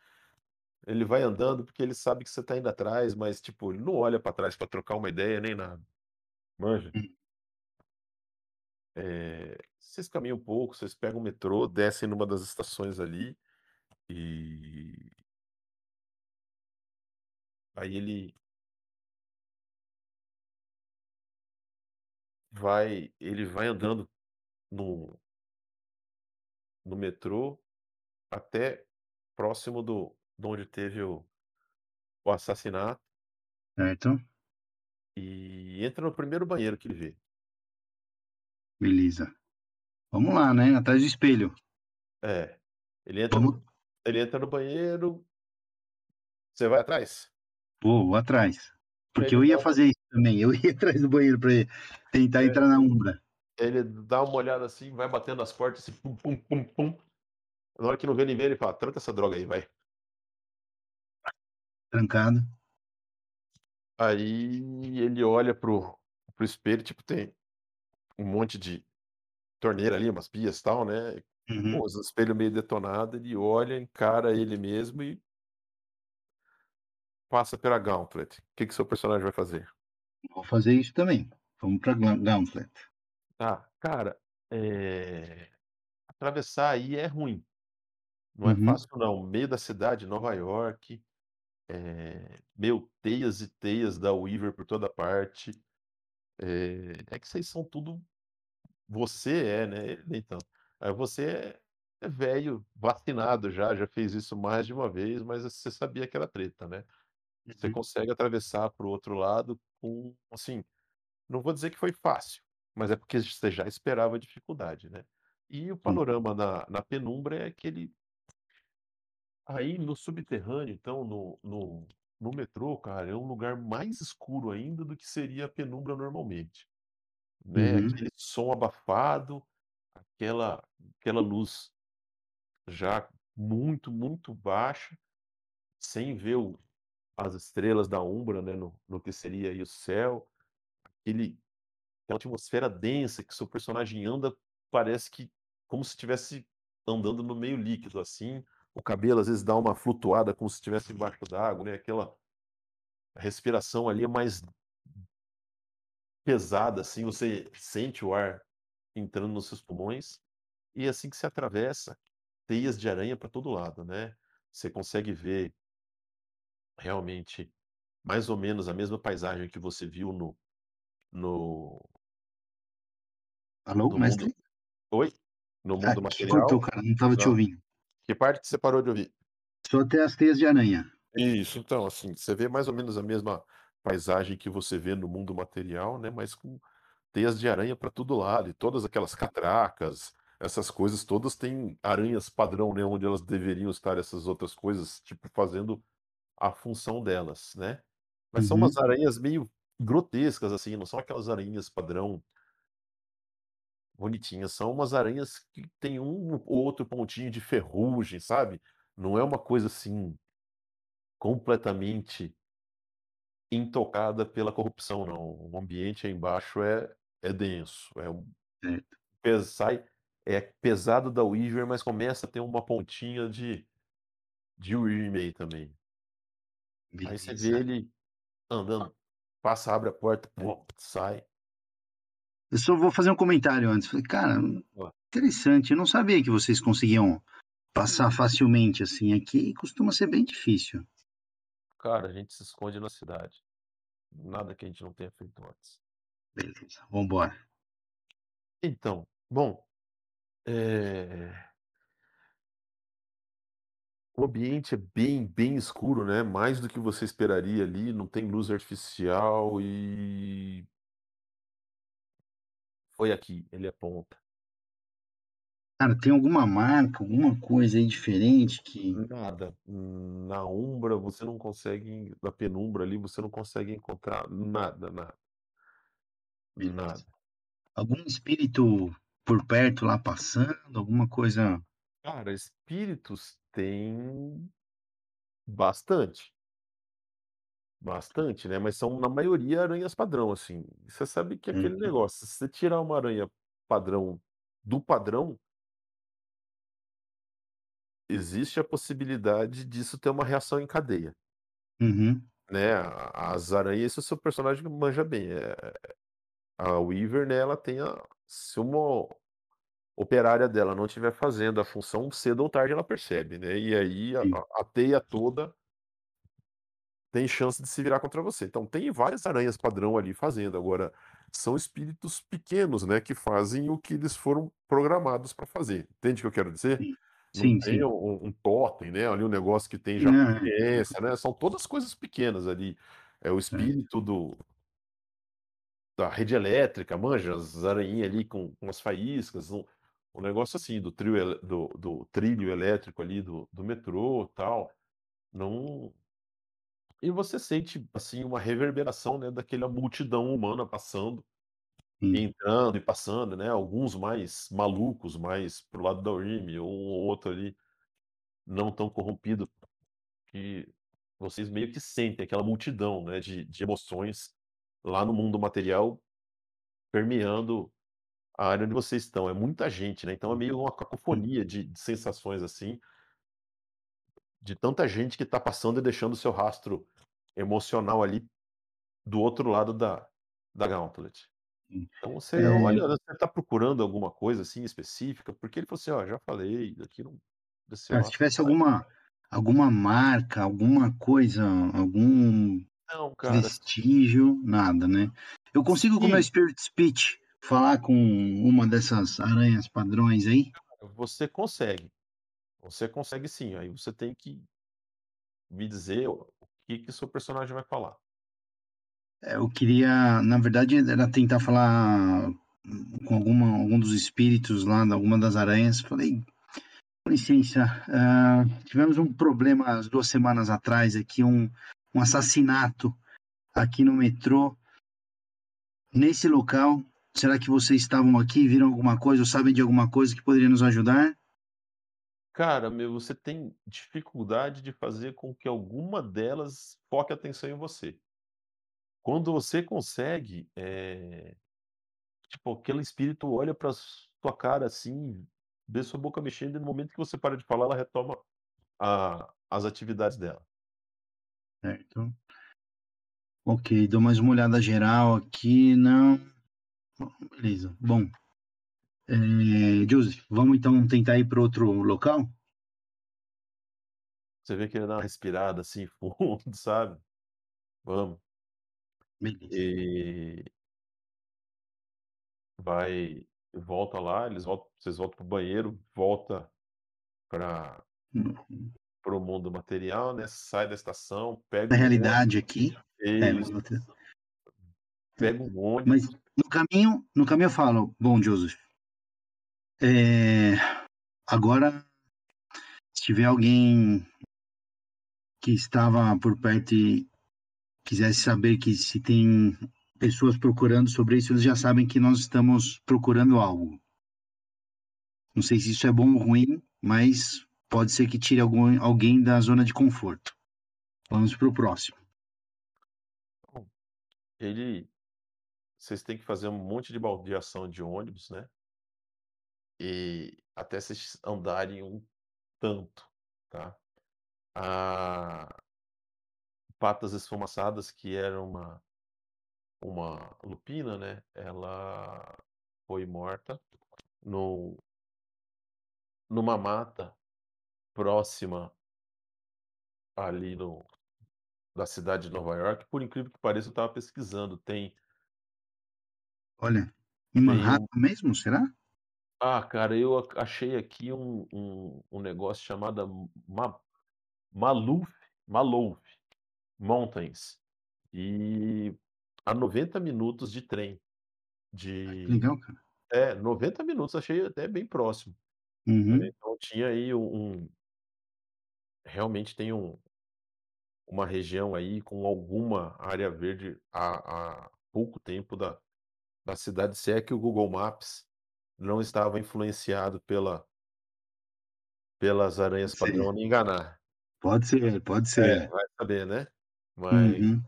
Ele vai andando porque ele sabe que você tá indo atrás, mas, tipo, ele não olha pra trás pra trocar uma ideia nem nada. Manja? Eh, vocês caminham um pouco, vocês pegam o metrô, descem numa das estações ali, e aí ele vai ele vai andando no no metrô até próximo do onde teve o o assassinato. Certo. E entra no primeiro banheiro que ele vê. Beleza. Vamos lá, né? Atrás do espelho. É. Ele entra Vamos. no ele entra no banheiro Você vai atrás? Vou, vou atrás. Porque Ele eu ia dá fazer isso também. Eu ia atrás do banheiro pra tentar É. entrar na Umbra. Ele dá uma olhada assim, vai batendo nas portas assim, pum, pum, pum, pum. Na hora que não vê ninguém, ele fala: "Tranca essa droga aí, vai". Trancado. Aí ele olha para o para o espelho, tipo, tem um monte de torneira ali, umas pias, tal, né, Uhum. pô, os espelho meio detonado, ele olha, encara ele mesmo e passa pela Gauntlet. Que que seu personagem vai fazer? Vou fazer isso também. Vamos pra Gauntlet. Tá, cara, eh, atravessar aí é ruim. Não é Uhum. fácil não, meio da cidade, Nova York, eh, meu, teias e teias da Weaver por toda parte. Eh, é que vocês são tudo você é, né, ele nem tanto. Eh, você é é velho, vacinado já, já fez isso mais de uma vez, mas você sabia que era treta, né. Você Uhum. consegue atravessar para o outro lado com assim, não vou dizer que foi fácil, mas é porque você já esperava dificuldade, né. E o panorama na na penumbra é aquele Aí no subterrâneo, então, no no no metrô, cara, é um lugar mais escuro ainda do que seria a penumbra normalmente, né, Uhum. aquele som abafado, aquela aquela luz já muito, muito baixa, sem ver o as estrelas da Umbra, né, no no que seria aí o céu, aquele aquela atmosfera densa que seu personagem anda, parece que como se estivesse andando no meio líquido, assim, o cabelo às vezes dá uma flutuada como se estivesse embaixo d'água, né, aquela respiração ali é mais pesada, assim, você sente o ar entrando nos seus pulmões, e assim que você atravessa, teias de aranha para todo lado, né. Você consegue ver realmente mais ou menos a mesma paisagem que você viu no no Alô, no mundo mestre? oi? No Ah, mundo cortou, material cara, não estava te ouvindo. Que parte que você parou de ouvir? Só até as teias de aranha. Isso, então, assim, você vê mais ou menos a mesma paisagem que você vê no mundo material, né, mas com teias de aranha para todo lado, e todas aquelas catracas, essas coisas todas têm aranhas padrão, né, onde elas deveriam estar essas outras coisas, tipo, fazendo a função delas, né. Mas são umas Uhum. aranhas meio grotescas, assim, não são aquelas aranhas padrão bonitinhas, são umas aranhas que tem um ou outro pontinho de ferrugem, sabe. Não é uma coisa, assim, completamente intocada pela corrupção não, o ambiente aí embaixo é é denso, é um Certo. pes sai é pesado da Weaver, mas começa a ter uma pontinha de de Wyrm aí também. Aí você vê Beleza. ele andando, passa, abre a porta, sai. Eu só vou fazer um comentário antes, falei: "Cara, interessante, eu não sabia que vocês conseguiam passar facilmente assim, aqui costuma ser bem difícil". Cara, a gente se esconde na cidade. Nada que a gente não tenha feito antes. Beleza, vamos embora. Então, bom, eh o ambiente é bem, bem escuro, né, mais do que você esperaria ali, não tem luz artificial e foi aqui, ele aponta. Cara, tem alguma marca, alguma coisa aí diferente que Nada, na Umbra você não consegue na penumbra ali, você não consegue encontrar nada, nada. Beleza. Nada. Algum espírito por perto lá passando, alguma coisa Cara, espíritos tem bastante. Bastante, né, mas são na maioria aranhas padrão, assim. Você sabe que é aquele Uhum. negócio, se você tirar uma aranha padrão do padrão existe a possibilidade disso ter uma reação em cadeia. Uhum. Né, a as aranhas se o seu personagem manja bem, eh, a Weaver, né, ela tem a se uma operária dela não estiver fazendo a função, cedo ou tarde ela percebe, né, e aí a Sim. a a teia toda tem chance de se virar contra você. Então tem várias aranhas padrão ali fazendo, agora são espíritos pequenos, né, que fazem o que eles foram programados para fazer, entende o que eu quero dizer? Sim. Não Sim, tem sim. um um totem, né, ali um negócio que tem já Aham. consciência, né, são todas coisas pequenas ali. É o Certo. espírito do da rede elétrica, manja, as aranhinha ali com com as faíscas, um um negócio assim, do trio do do trilho elétrico ali do do metrô, tal, não e você sente, assim, uma reverberação, né, daquela multidão humana passando, Sim. entrando e passando, né, alguns mais malucos, mais para o lado da um ou outro ali, não tão corrompido, que vocês meio que sentem aquela multidão, né, de de emoções lá no mundo material, permeando a área onde vocês estão, é muita gente, né, então é meio uma Hum. cacofonia de de sensações, assim de tanta gente que tá passando e deixando o seu rastro emocional ali, do outro lado da da Gauntlet. Sim. Então você Eh olha, você tá procurando alguma coisa, assim, específica? Porque ele falou assim: "Ó, já falei, aqui não desse Ah, se tivesse alguma alguma marca, alguma coisa, algum Não, vestígio, nada, né. Eu consigo com o meu Sim. Spirit Speech falar com uma dessas aranhas padrões aí? Você consegue, você consegue sim, aí você tem que me dizer o que que seu personagem vai falar. É, eu queria na verdade era tentar falar com alguma algum dos espíritos lá, alguma das aranhas, falei: "Com licença, hã, tivemos um problema as 2 semanas atrás aqui, um um assassinato aqui no metrô" "nesse local, será que vocês estavam aqui, viram alguma coisa ou sabem de alguma coisa que poderia nos ajudar?" Cara, meu, você tem dificuldade de fazer com que alguma delas foque atenção em você. Quando você consegue, eh, tipo, aquele espírito olha pra sua cara, assim, vê sua boca mexendo e no momento que você para de falar, ela retoma a as atividades dela. Certo. Ok, dou mais uma olhada geral aqui, não. Beleza, bom. É, Joseph, vamos então tentar ir para outro local? Você vê que ele dá uma respirada assim fundo, sabe? Vamos. Beleza. E vai volta lá, eles voltam vocês voltam para o banheiro, volta para Uhum. o mundo material, né, sai da estação, pega Na realidade aqui, é, mas pega um mas ônibus no caminho, no caminho eu falo, bom, Joseph, é, agora, se tiver alguém que estava por perto e quisesse saber que se tem pessoas procurando sobre isso, eles já sabem que nós estamos procurando algo. Não sei se isso é bom ou ruim, mas pode ser que tire algum, alguém da zona de conforto. Vamos para o próximo. ele vocês têm que fazer um monte de baldeação de ônibus, né? E até vocês andarem um tanto, tá? A Patas Esfumaçadas, que era uma uma lupina, né, ela foi morta no numa mata próxima ali no da cidade de Nova York. Por incrível que pareça, eu estava pesquisando, tem Olha, em tem Manhattan um mesmo, será? Ah, cara, eu a achei aqui um um um negócio chamado Ma Maloof Maloof Mountains, e a 90 minutos de trem, Que de legal, cara. é, 90 minutos, achei até bem próximo, né, Uhum. então tinha aí um um realmente tem um uma região aí com alguma área verde há há pouco tempo da da cidade, se é que o Google Maps não estava influenciado pela pelas aranhas padrão me enganar. Pode ser, pode É, ser. vai saber, né. Mas Uhum.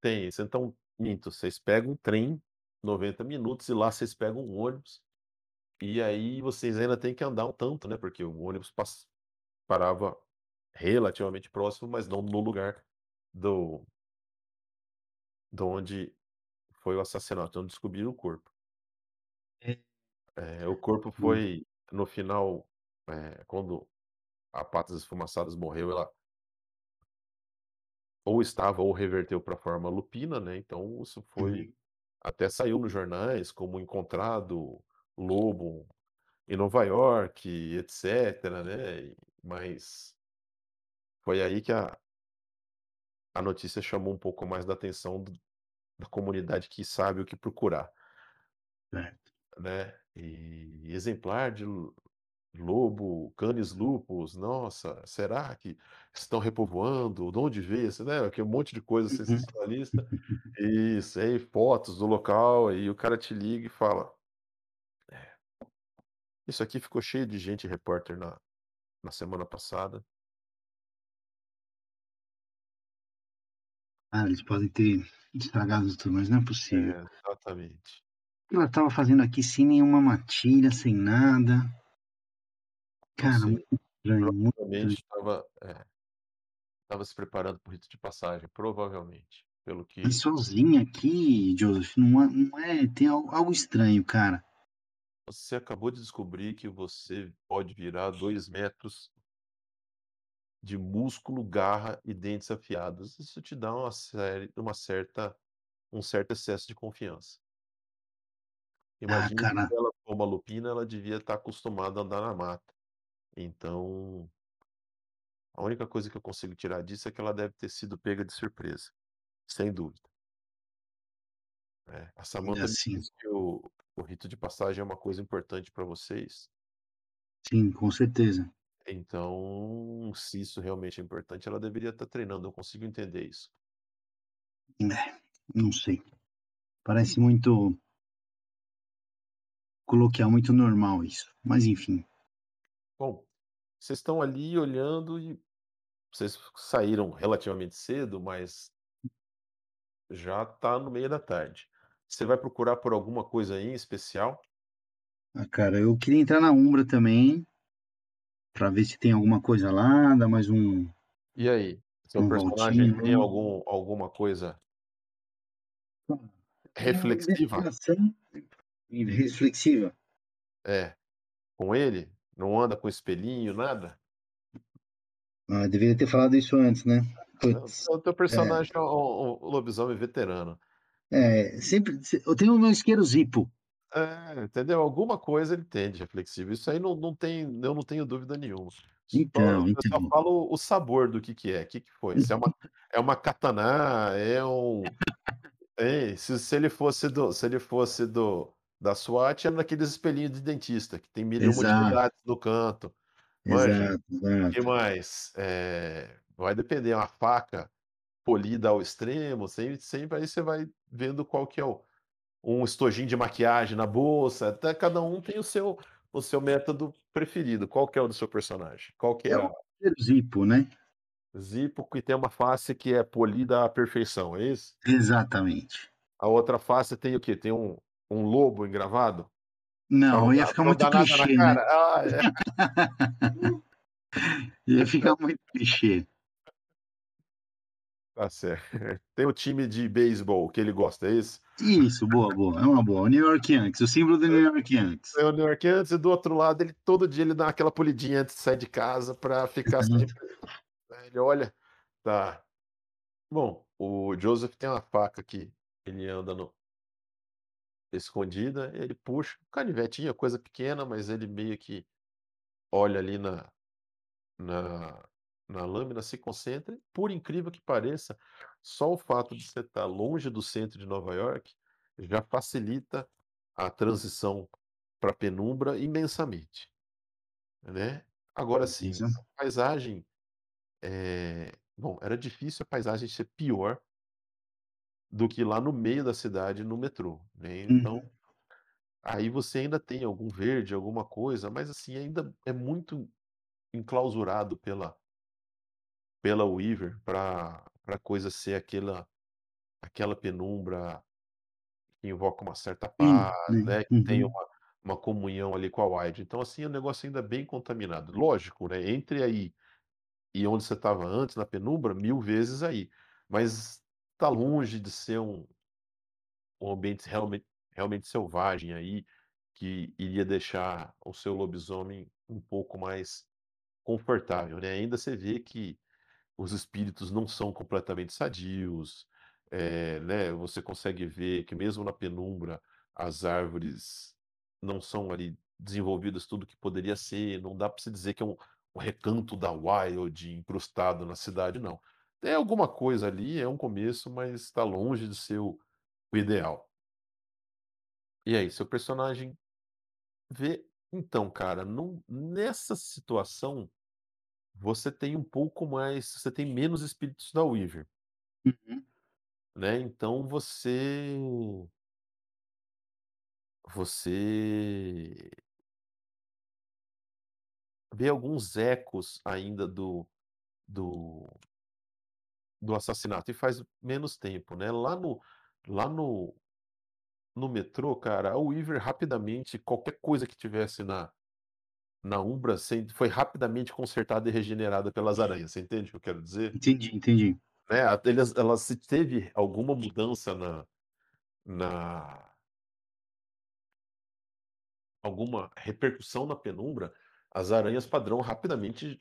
tem isso. Então, minto, vocês pegam um trem, 90 minutos, e lá vocês pegam um ônibus, e aí vocês ainda têm que andar um tanto, né, porque o ônibus pass parava relativamente próximo, mas não no lugar do da onde foi o assassinato, onde descobriram o corpo. É. É, o corpo Hum. foi no final, eh, quando a Patas Esfumaçadas morreu, ela ou estava ou reverteu pra forma lupina, né, então isso foi Uhum. até saiu nos jornais como encontrado lobo em Nova York, etcétera, né, e mas foi aí que a a notícia chamou um pouco mais da atenção do da comunidade que sabe o que procurar. Certo. Né, e exemplar de lo lobo, canis lupus, nossa, será que estão repovoando? De onde veio né, aquele monte de coisa Uhum. sensacionalista. Isso, aí fotos do local, aí o cara te liga e fala é. Isso aqui ficou cheio de gente repórter na na semana passada. Ah, eles podem ter estragado tudo, mas não é possível. É, exatamente. Ela estava fazendo aqui sem nenhuma matilha, sem nada. Não Cara, sei, muito estranho, provavelmente estava é, se preparando para o rito de passagem, provavelmente, pelo que sozinha aqui, Joseph, não é não é tem al algo estranho, cara. Você acabou de descobrir que você pode virar 2 metros de músculo, garra e dentes afiados. Isso te dá uma série uma certa um certo excesso de confiança. Ah, Imagine que cara. se ela for uma lupina, ela devia estar acostumada a andar na mata. Então a única coisa que eu consigo tirar disso é que ela deve ter sido pega de surpresa, sem dúvida. É, a me assim. disse que o o rito de passagem é uma coisa importante pra vocês. Sim, com certeza. Então, se isso realmente é importante, ela deveria estar treinando, eu consigo entender isso. É, não sei. Parece muito coloquial, muito normal isso, mas enfim. Bom, vocês estão ali olhando e vocês saíram relativamente cedo, mas já tá no meio da tarde. Você vai procurar por alguma coisa aí em especial? Ah, cara, eu queria entrar na Umbra também. Pra ver se tem alguma coisa lá, dá mais um E aí, seu uma personagem voltinha, tem algum alguma coisa Uma reflexiva? investigação reflexiva. É. Com ele? Não anda com espelhinho, nada? Ah, deveria ter falado isso antes, né? Puts, o teu é. personagem é um um lobisomem veterano. É, sempre se eu tenho o meu isqueiro Zippo. É, entendeu? Alguma coisa ele tem de reflexivo. Isso aí não não tem eu não tenho dúvida nenhuma. Só Então, eu só então. falo o sabor do que que é. Que que foi? Se é uma é uma katana, é um hein, se se ele fosse do se ele fosse do da SWAT, era naqueles espelhinho de dentista, que tem mil e uma Exato. utilidades no canto. Manja? Exato, Que mais? Eh, vai depender, uma faca polida ao extremo, sempre sempre aí você vai vendo qual que é o um estojinho de maquiagem na bolsa, até cada um tem o seu o seu método preferido. Qual que é o do seu personagem? Qual que é É o isqueiro Zippo, né? Zippo que tem uma face que é polida à perfeição, é isso? Exatamente. A outra face tem o quê? Tem um um lobo engravado? Não, ia dar ficar muito clichê, né? Ah, é. Ia ficar muito clichê. Tá certo. Tem o time de beisebol que ele gosta, é isso? Isso, boa, boa. É uma boa. O New York Yankees, o símbolo do New York Yankees. É o New York Yankees e do outro lado ele todo dia ele dá aquela polidinha antes de sair de casa pra ficar sempre né, ele olha tá. Bom, o Joseph tem uma faca que ele anda no escondida, ele puxa, canivetinha, coisa pequena, mas ele meio que olha ali na na na lâmina, se concentra, por incrível que pareça, só o fato de você estar longe do centro de Nova York, já facilita a transição pra penumbra imensamente, né. Agora sim, a paisagem, eh, bom, era difícil a paisagem ser pior do que lá no meio da cidade no metrô, né, então, Uhum. aí você ainda tem algum verde, alguma coisa, mas assim, ainda é muito enclausurado pela pela Weaver pra pra coisa ser aquela aquela penumbra que invoca uma certa paz, né. né, que tem Uhum. uma uma comunhão ali com a Wilde. Então, assim, o negócio ainda bem contaminado. Lógico, né, entre aí e onde você estava antes, na penumbra, 1000 vezes aí, mas tá longe de ser um um ambiente realmente realmente selvagem aí, que iria deixar o seu lobisomem um pouco mais confortável, né. Ainda você vê que os espíritos não são completamente sadios, eh, né, você consegue ver que mesmo na penumbra, as árvores não são ali desenvolvidas tudo que poderia ser, não dá pra você dizer que é um um recanto da Wild incrustado na cidade não. Tem alguma coisa ali, é um começo, mas tá longe de ser o o ideal. E aí, seu personagem vê então cara, num nessa situação, você tem um pouco mais você tem menos espíritos da Weaver. Uhum. Né, então você você vê alguns ecos ainda do do do assassinato e faz menos tempo, né. Lá no lá no no metrô, cara, a Weaver rapidamente, qualquer coisa que tivesse na na Umbra foi rapidamente consertada e regenerada pelas aranhas, você entende o que eu quero dizer? Entendi, entendi. Né, a eles ela se teve alguma mudança na na alguma repercussão na penumbra, as aranhas padrão rapidamente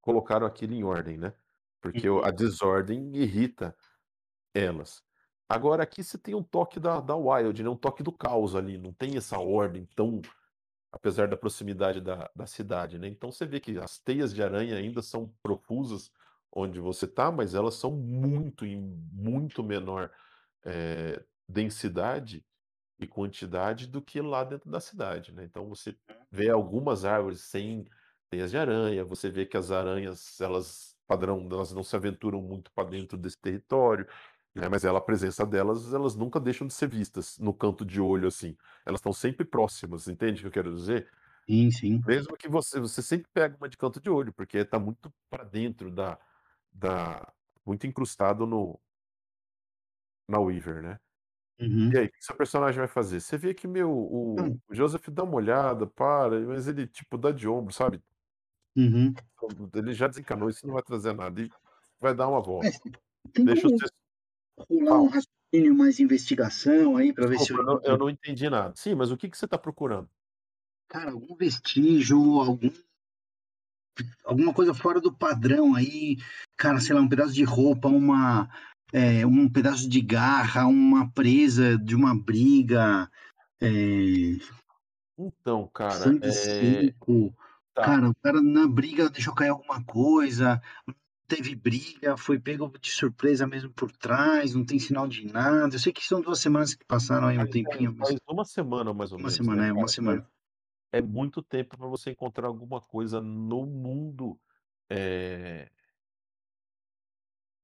colocaram aquilo em ordem, né, porque Uhum. a desordem irrita elas. Agora aqui você tem um toque da da Wild, né, um toque do caos ali, não tem essa ordem tão apesar da proximidade da da cidade, né, então você vê que as teias de aranha ainda são profusas onde você tá, mas elas são muito em muito menor, eh, densidade e quantidade do que lá dentro da cidade, né, então você vê algumas árvores sem teias de aranha, você vê que as aranhas, elas padrão, elas não se aventuram muito pra dentro desse território, né, mas ela a presença delas, elas nunca deixam de ser vistas no canto de olho, assim, elas estão sempre próximas, entende o que eu quero dizer? Sim, sim. Mesmo que você você sempre pega uma de canto de olho, porque tá muito pra dentro da da muito incrustado no na Weaver, né. E Uhum. aí, que que seu personagem vai fazer? Você vê que meu, o Hum. o Joseph dá uma olhada, para, mas ele tipo dá de ombro, sabe? Uhum. Então, ele já desencanou, isso não vai trazer nada e vai dar uma volta. Mas tem Deixa como você rolar um raciocínio, mais investigação aí pra ver se eu eu não eu não entendi nada. Sim, mas o que que você tá procurando? Cara, algum vestígio, algum alguma coisa fora do padrão aí, cara, sei lá, um pedaço de roupa, uma eh, um pedaço de garra, uma presa de uma briga, eh Então, cara, seco. Tá. Cara, o cara na briga deixou cair alguma coisa, teve briga, foi pego de surpresa mesmo por trás, não tem sinal de nada. Eu sei que são 2 semanas que passaram aí um é, tempinho, mas 1 semana mais ou Uma menos, né, semana, é, 1 cara, mas semana. é muito tempo pra você encontrar alguma coisa no mundo, eh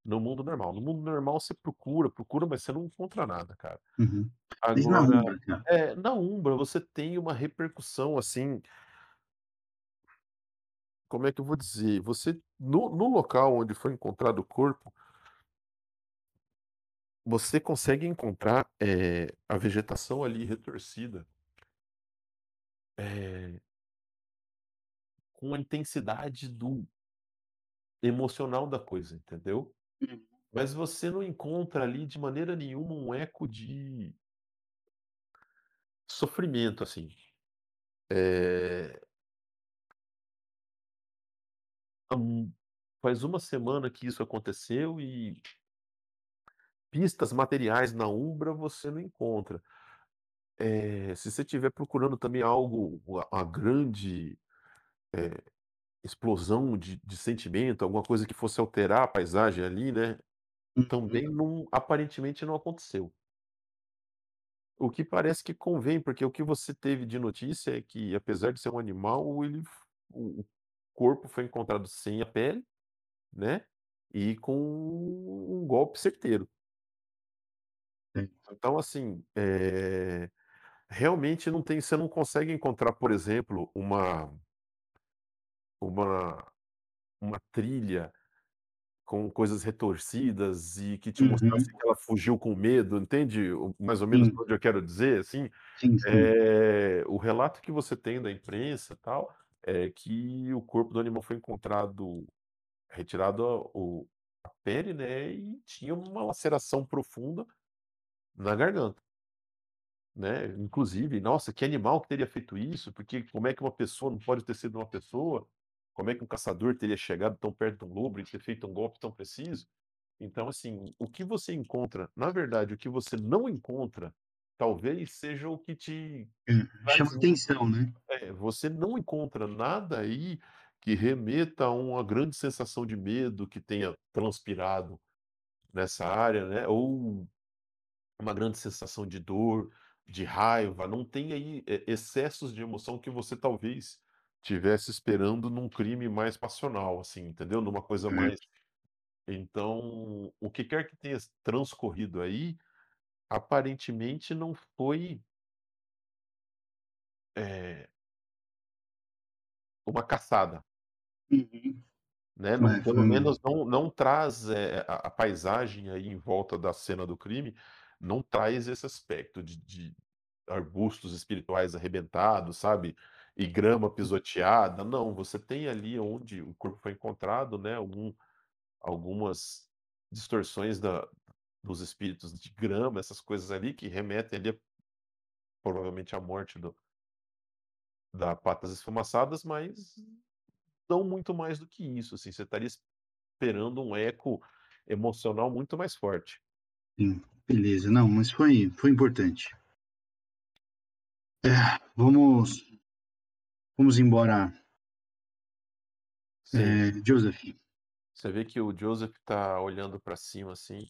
no mundo normal. No mundo normal você procura, procura, mas você não encontra nada, cara. Uhum. Mas na Agora Umbra, cara? é, na Umbra você tem uma repercussão, assim como é que eu vou dizer? Você no no local onde foi encontrado o corpo você consegue encontrar, eh, a vegetação ali retorcida eh com a intensidade do emocional da coisa, entendeu? Uhum. Mas você não encontra ali de maneira nenhuma um eco de sofrimento, assim. Eh faz 1 semana que isso aconteceu e pistas materiais na Umbra você não encontra. Eh, se você estiver procurando também algo uma uma grande, eh, explosão de de sentimento, alguma coisa que fosse alterar a paisagem ali, né, Uhum. também não aparentemente não aconteceu. O que parece que convém, porque o que você teve de notícia é que, apesar de ser um animal, ele o corpo foi encontrado sem a pele, né, e com um golpe certeiro. Sim. Então, assim, eh, realmente não tem você não consegue encontrar, por exemplo, uma uma uma trilha com coisas retorcidas e que te Uhum. mostrasse que ela fugiu com medo, entende mais ou menos Sim. onde eu quero dizer, assim? Sim, sim. Eh, o relato que você tem da imprensa, tal, é que o corpo do animal foi encontrado retirado o a pele, né, e tinha uma laceração profunda na garganta. Né, inclusive, nossa, que animal que teria feito isso, porque como é que uma pessoa não pode ter sido uma pessoa? Como é que um caçador teria chegado tão perto de um lobo e ter feito um golpe tão preciso? Então, assim, o que você encontra na verdade, o que você não encontra, talvez seja o que te traz chama atenção, né? é, você não encontra nada aí que remeta a uma grande sensação de medo que tenha transpirado nessa área, né, ou uma grande sensação de dor, de raiva, não tem aí e excessos de emoção que você talvez tivesse esperando num crime mais passional, assim, entendeu? Numa coisa É. mais então, o que quer que tenha transcorrido aí, aparentemente não foi eh uma caçada. Uhum. Né, não É, pelo foi menos não não traz, eh, a a paisagem aí em volta da cena do crime, não traz esse aspecto de de arbustos espirituais arrebentados, sabe, e grama pisoteada, não, você tem ali onde o corpo foi encontrado, né, algum algumas distorções da dos espíritos de grama, essas coisas ali que remetem ali provavelmente a morte do da Patas Esfumaçadas, mas não muito mais do que isso, assim, você estaria esperando um eco emocional muito mais forte. Sim, beleza. Não, mas foi foi importante. É, vamos vamos embora Sim. eh, Joseph. Você vê que o Joseph tá olhando pra cima, assim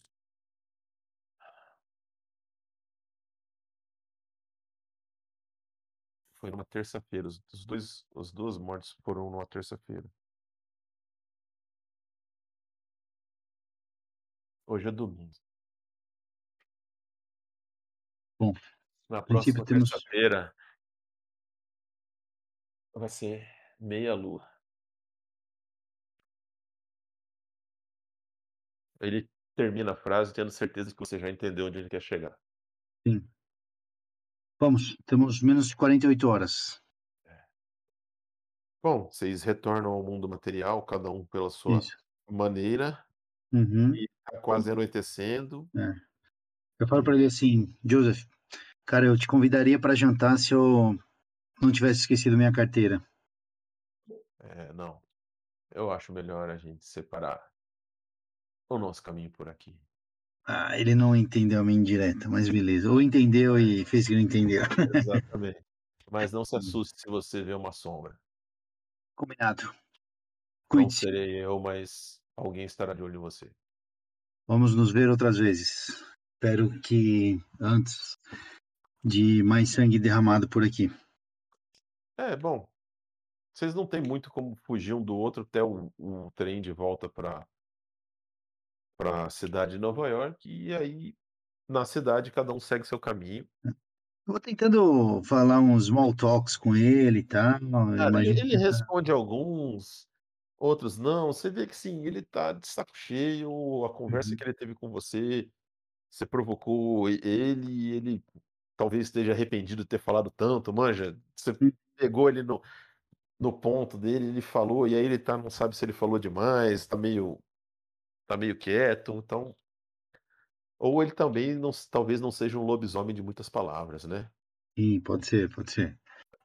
Foi numa terça-feira, os os 2 as 2 mortes foram numa terça-feira. Hoje é domingo. Bom, Na próxima temos terça-feira vai ser meia lua. Ele termina a frase tendo certeza que você já entendeu onde ele quer chegar. Sim. Vamos, temos menos de 48 horas. É. Bom, vocês retornam ao mundo material, cada um pela sua Isso. maneira, Uhum. e tá quase anoitecendo. É. Eu falo pra ele assim, Joseph, cara, eu te convidaria pra jantar se eu não tivesse esquecido minha carteira. É, não. Eu acho melhor a gente separar o nosso caminho por aqui. Ah, ele não entendeu a minha indireta, mas beleza. Ou entendeu e fez que não entendeu. Exatamente. Mas não se assuste se você vê uma sombra. Combinado. Não Cuide-se. serei eu, mas alguém estará de olho em você. Vamos nos ver outras vezes. Espero que antes de mais sangue derramado por aqui. É, bom. Vocês não têm muito como fugir um do outro até o, o trem de volta para para a cidade de Nova York. E aí, na cidade, cada um segue seu caminho. Eu vou tentando falar uns small talks com ele e tal. Eu Cara, ele, ele tá. responde alguns, outros não. Você vê que sim, ele tá de saco cheio. A conversa Uhum. que ele teve com você, você provocou ele, ele talvez esteja arrependido de ter falado tanto, manja. Você Hum. pegou ele no, no ponto dele, ele falou, e aí ele tá, não sabe se ele falou demais, tá meio, tá meio quieto, então. Ou ele também não, talvez não seja um lobisomem de muitas palavras, né? Sim, pode ser, pode ser.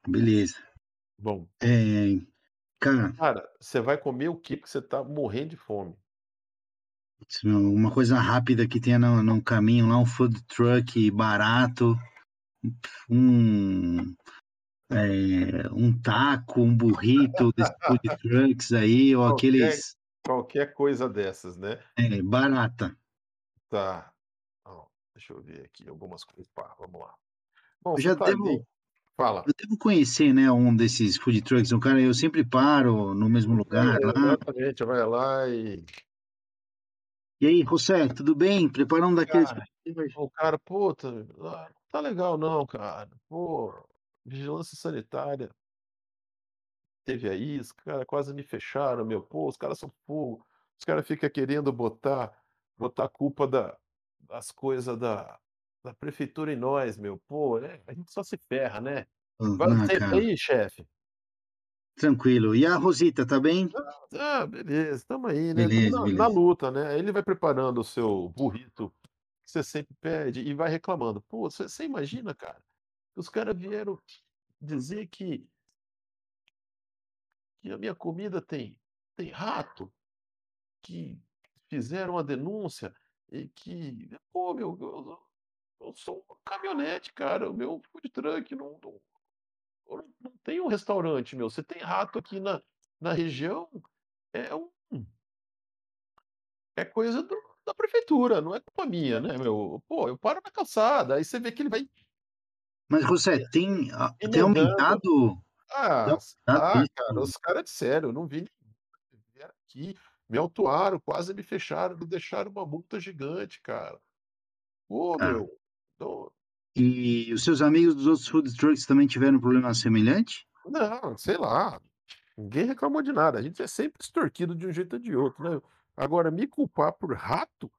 Beleza. Bom, É, cara, cara, você vai comer o quê? Porque você tá morrendo de fome. uma coisa rápida que tenha no, no caminho lá, um food truck barato, um, é, um taco, um burrito desses food trucks aí, ou aqueles qualquer coisa dessas, né? é, barata. Tá. Ó, deixa eu ver aqui algumas coisas. Pá, vamos lá. Bom, Eu já tá ali. devo, Fala. eu devo conhecer, né, um desses food trucks. Um cara, eu sempre paro no mesmo lugar É, lá. exatamente, vai lá e. E aí, José, tudo bem? Prepara um daqueles. O cara, puta, ah, não tá legal não, cara. Pô, vigilância sanitária teve aí, os caras quase me fecharam, meu. Pô, os caras são fogo. Os caras ficam querendo botar, botar a culpa da, das coisas da, da prefeitura em nós, meu. Pô, né? A gente só se ferra, né? Vai, Ah, senta cara, aí, chefe. tranquilo. E a Rosita, tá bem? Ah, beleza, tamo aí, né? Beleza, na, na beleza. luta, né? Ele vai preparando o seu burrito que você sempre pede e vai reclamando. Pô, você você imagina, cara? Os caras vieram dizer que, que a minha comida tem, tem rato, que fizeram a denúncia e que, pô, meu, eu, eu sou um caminhonete, cara. O meu food truck não, não, não, tem um restaurante, meu. Você tem rato aqui na, na região, é um. É coisa do- da prefeitura, não é culpa minha, né, meu? Pô, eu paro na calçada, aí você vê que ele vai Mas, José, tem, ah, tem aumentado? Ah, isso? cara, os caras disseram, eu não vi. Vieram aqui, me autuaram, quase me fecharam, me deixaram uma multa gigante, cara. Ô, Ah, meu, então, e os seus amigos dos outros food trucks também tiveram um problema semelhante? não, sei lá, ninguém reclamou de nada. A gente é sempre extorquido de um jeito ou de outro, né? Agora, me culpar por rato,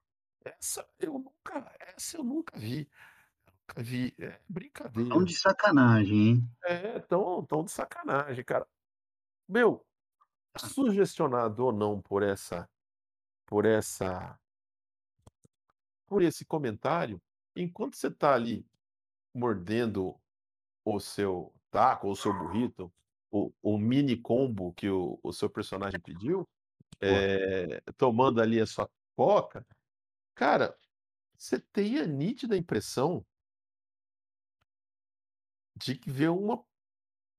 essa eu nunca, essa eu nunca vi. Vi. É Tão brincadeira. de sacanagem, hein? É, tão, tão de sacanagem, cara. Meu, sugestionado ou não por essa, por essa, por esse comentário, enquanto você tá ali mordendo o seu taco o seu burrito, o, o mini combo que o, o seu personagem pediu, é, tomando ali a sua coca, cara, você tem a nítida impressão de que vê uma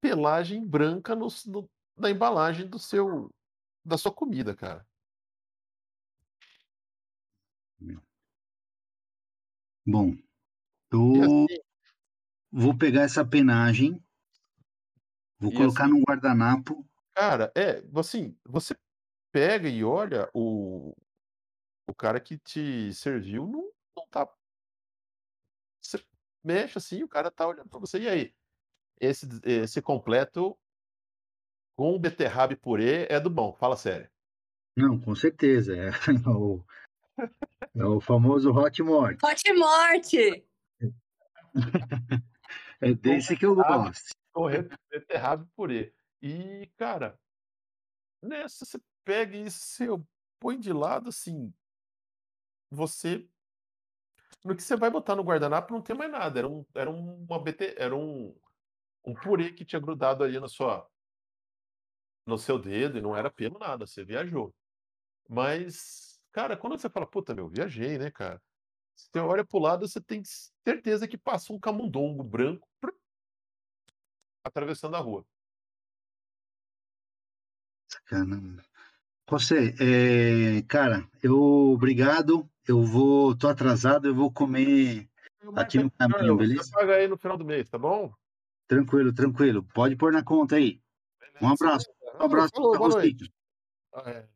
pelagem branca no, no- na embalagem do seu, da sua comida, cara. Bom, E eu assim, vou pegar essa penagem, vou colocar assim, num guardanapo. cara, é, assim, você pega e olha o, o cara que te serviu, não, não tá. Mexe assim, o cara tá olhando pra você. E aí? Esse, esse completo com beterraba e purê é do bom, fala sério. Não, com certeza. É, o, é o famoso Hot Mort. Hot Morte! É desse que eu gosto. com re- beterraba e purê. E, cara, nessa você pega e você põe de lado, assim você no que você vai botar no guardanapo não tem mais nada, era um era uma BT era um um purê que tinha grudado ali na sua no seu dedo e não era pelo nada, você viajou. Mas, cara, quando você fala: "Puta, meu, viajei, né, cara", você olha para o lado, você tem certeza que passa um camundongo branco atravessando a rua. Caramba. José, eh, cara, eu obrigado. Eu vou, tô atrasado, eu vou comer aqui no caminho, beleza? Você paga aí no final do mês, tá bom? Tranquilo, tranquilo. Pode pôr na conta aí. Um abraço. Um abraço Falou, pra você. Ah, é.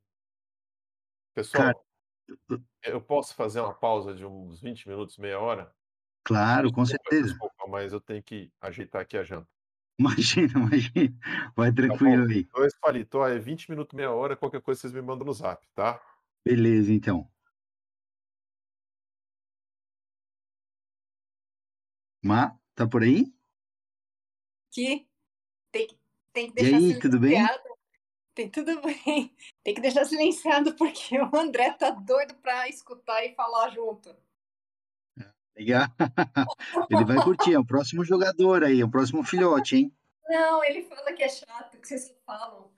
Pessoal, eu posso fazer uma pausa de uns 20 minutos, meia hora? Claro, com certeza. desculpa, mas eu tenho que ajeitar aqui a janta. Imagina, imagina. Vai Tá tranquilo bom? aí. Dois palitos, ó, é 20 minutos, meia hora, qualquer coisa vocês me mandam no zap, tá? Beleza, então. Má, tá por aí? que tem, que- tem que E deixar aí, tudo bem? silenciado. Tem tudo bem. Tem que deixar silenciado porque o André tá doido pra escutar e falar junto. Legal. Ele vai curtir, é o próximo jogador aí, é o próximo filhote, hein? Não, ele fala que é chato, que vocês falam.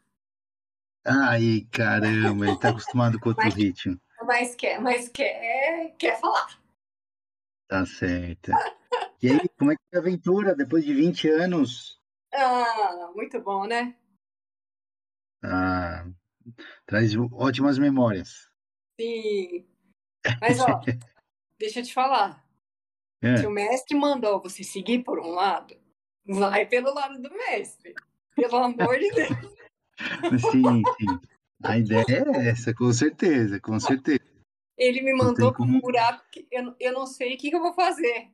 Ai, caramba, ele tá acostumado com outro Mas- ritmo. Mas quer, mas quer, quer falar. Tá certo. E aí, como é que é a aventura depois de 20 anos? Ah, muito bom, né? Ah, traz ótimas memórias. Sim. Mas ó, deixa eu te falar. É, Se o mestre mandou você seguir por um lado, vai pelo lado do mestre. Pelo amor de Deus. sim, sim. A ideia é essa, com certeza, com certeza. Ele me mandou para um como- buraco que eu, eu não sei o que, que eu vou fazer.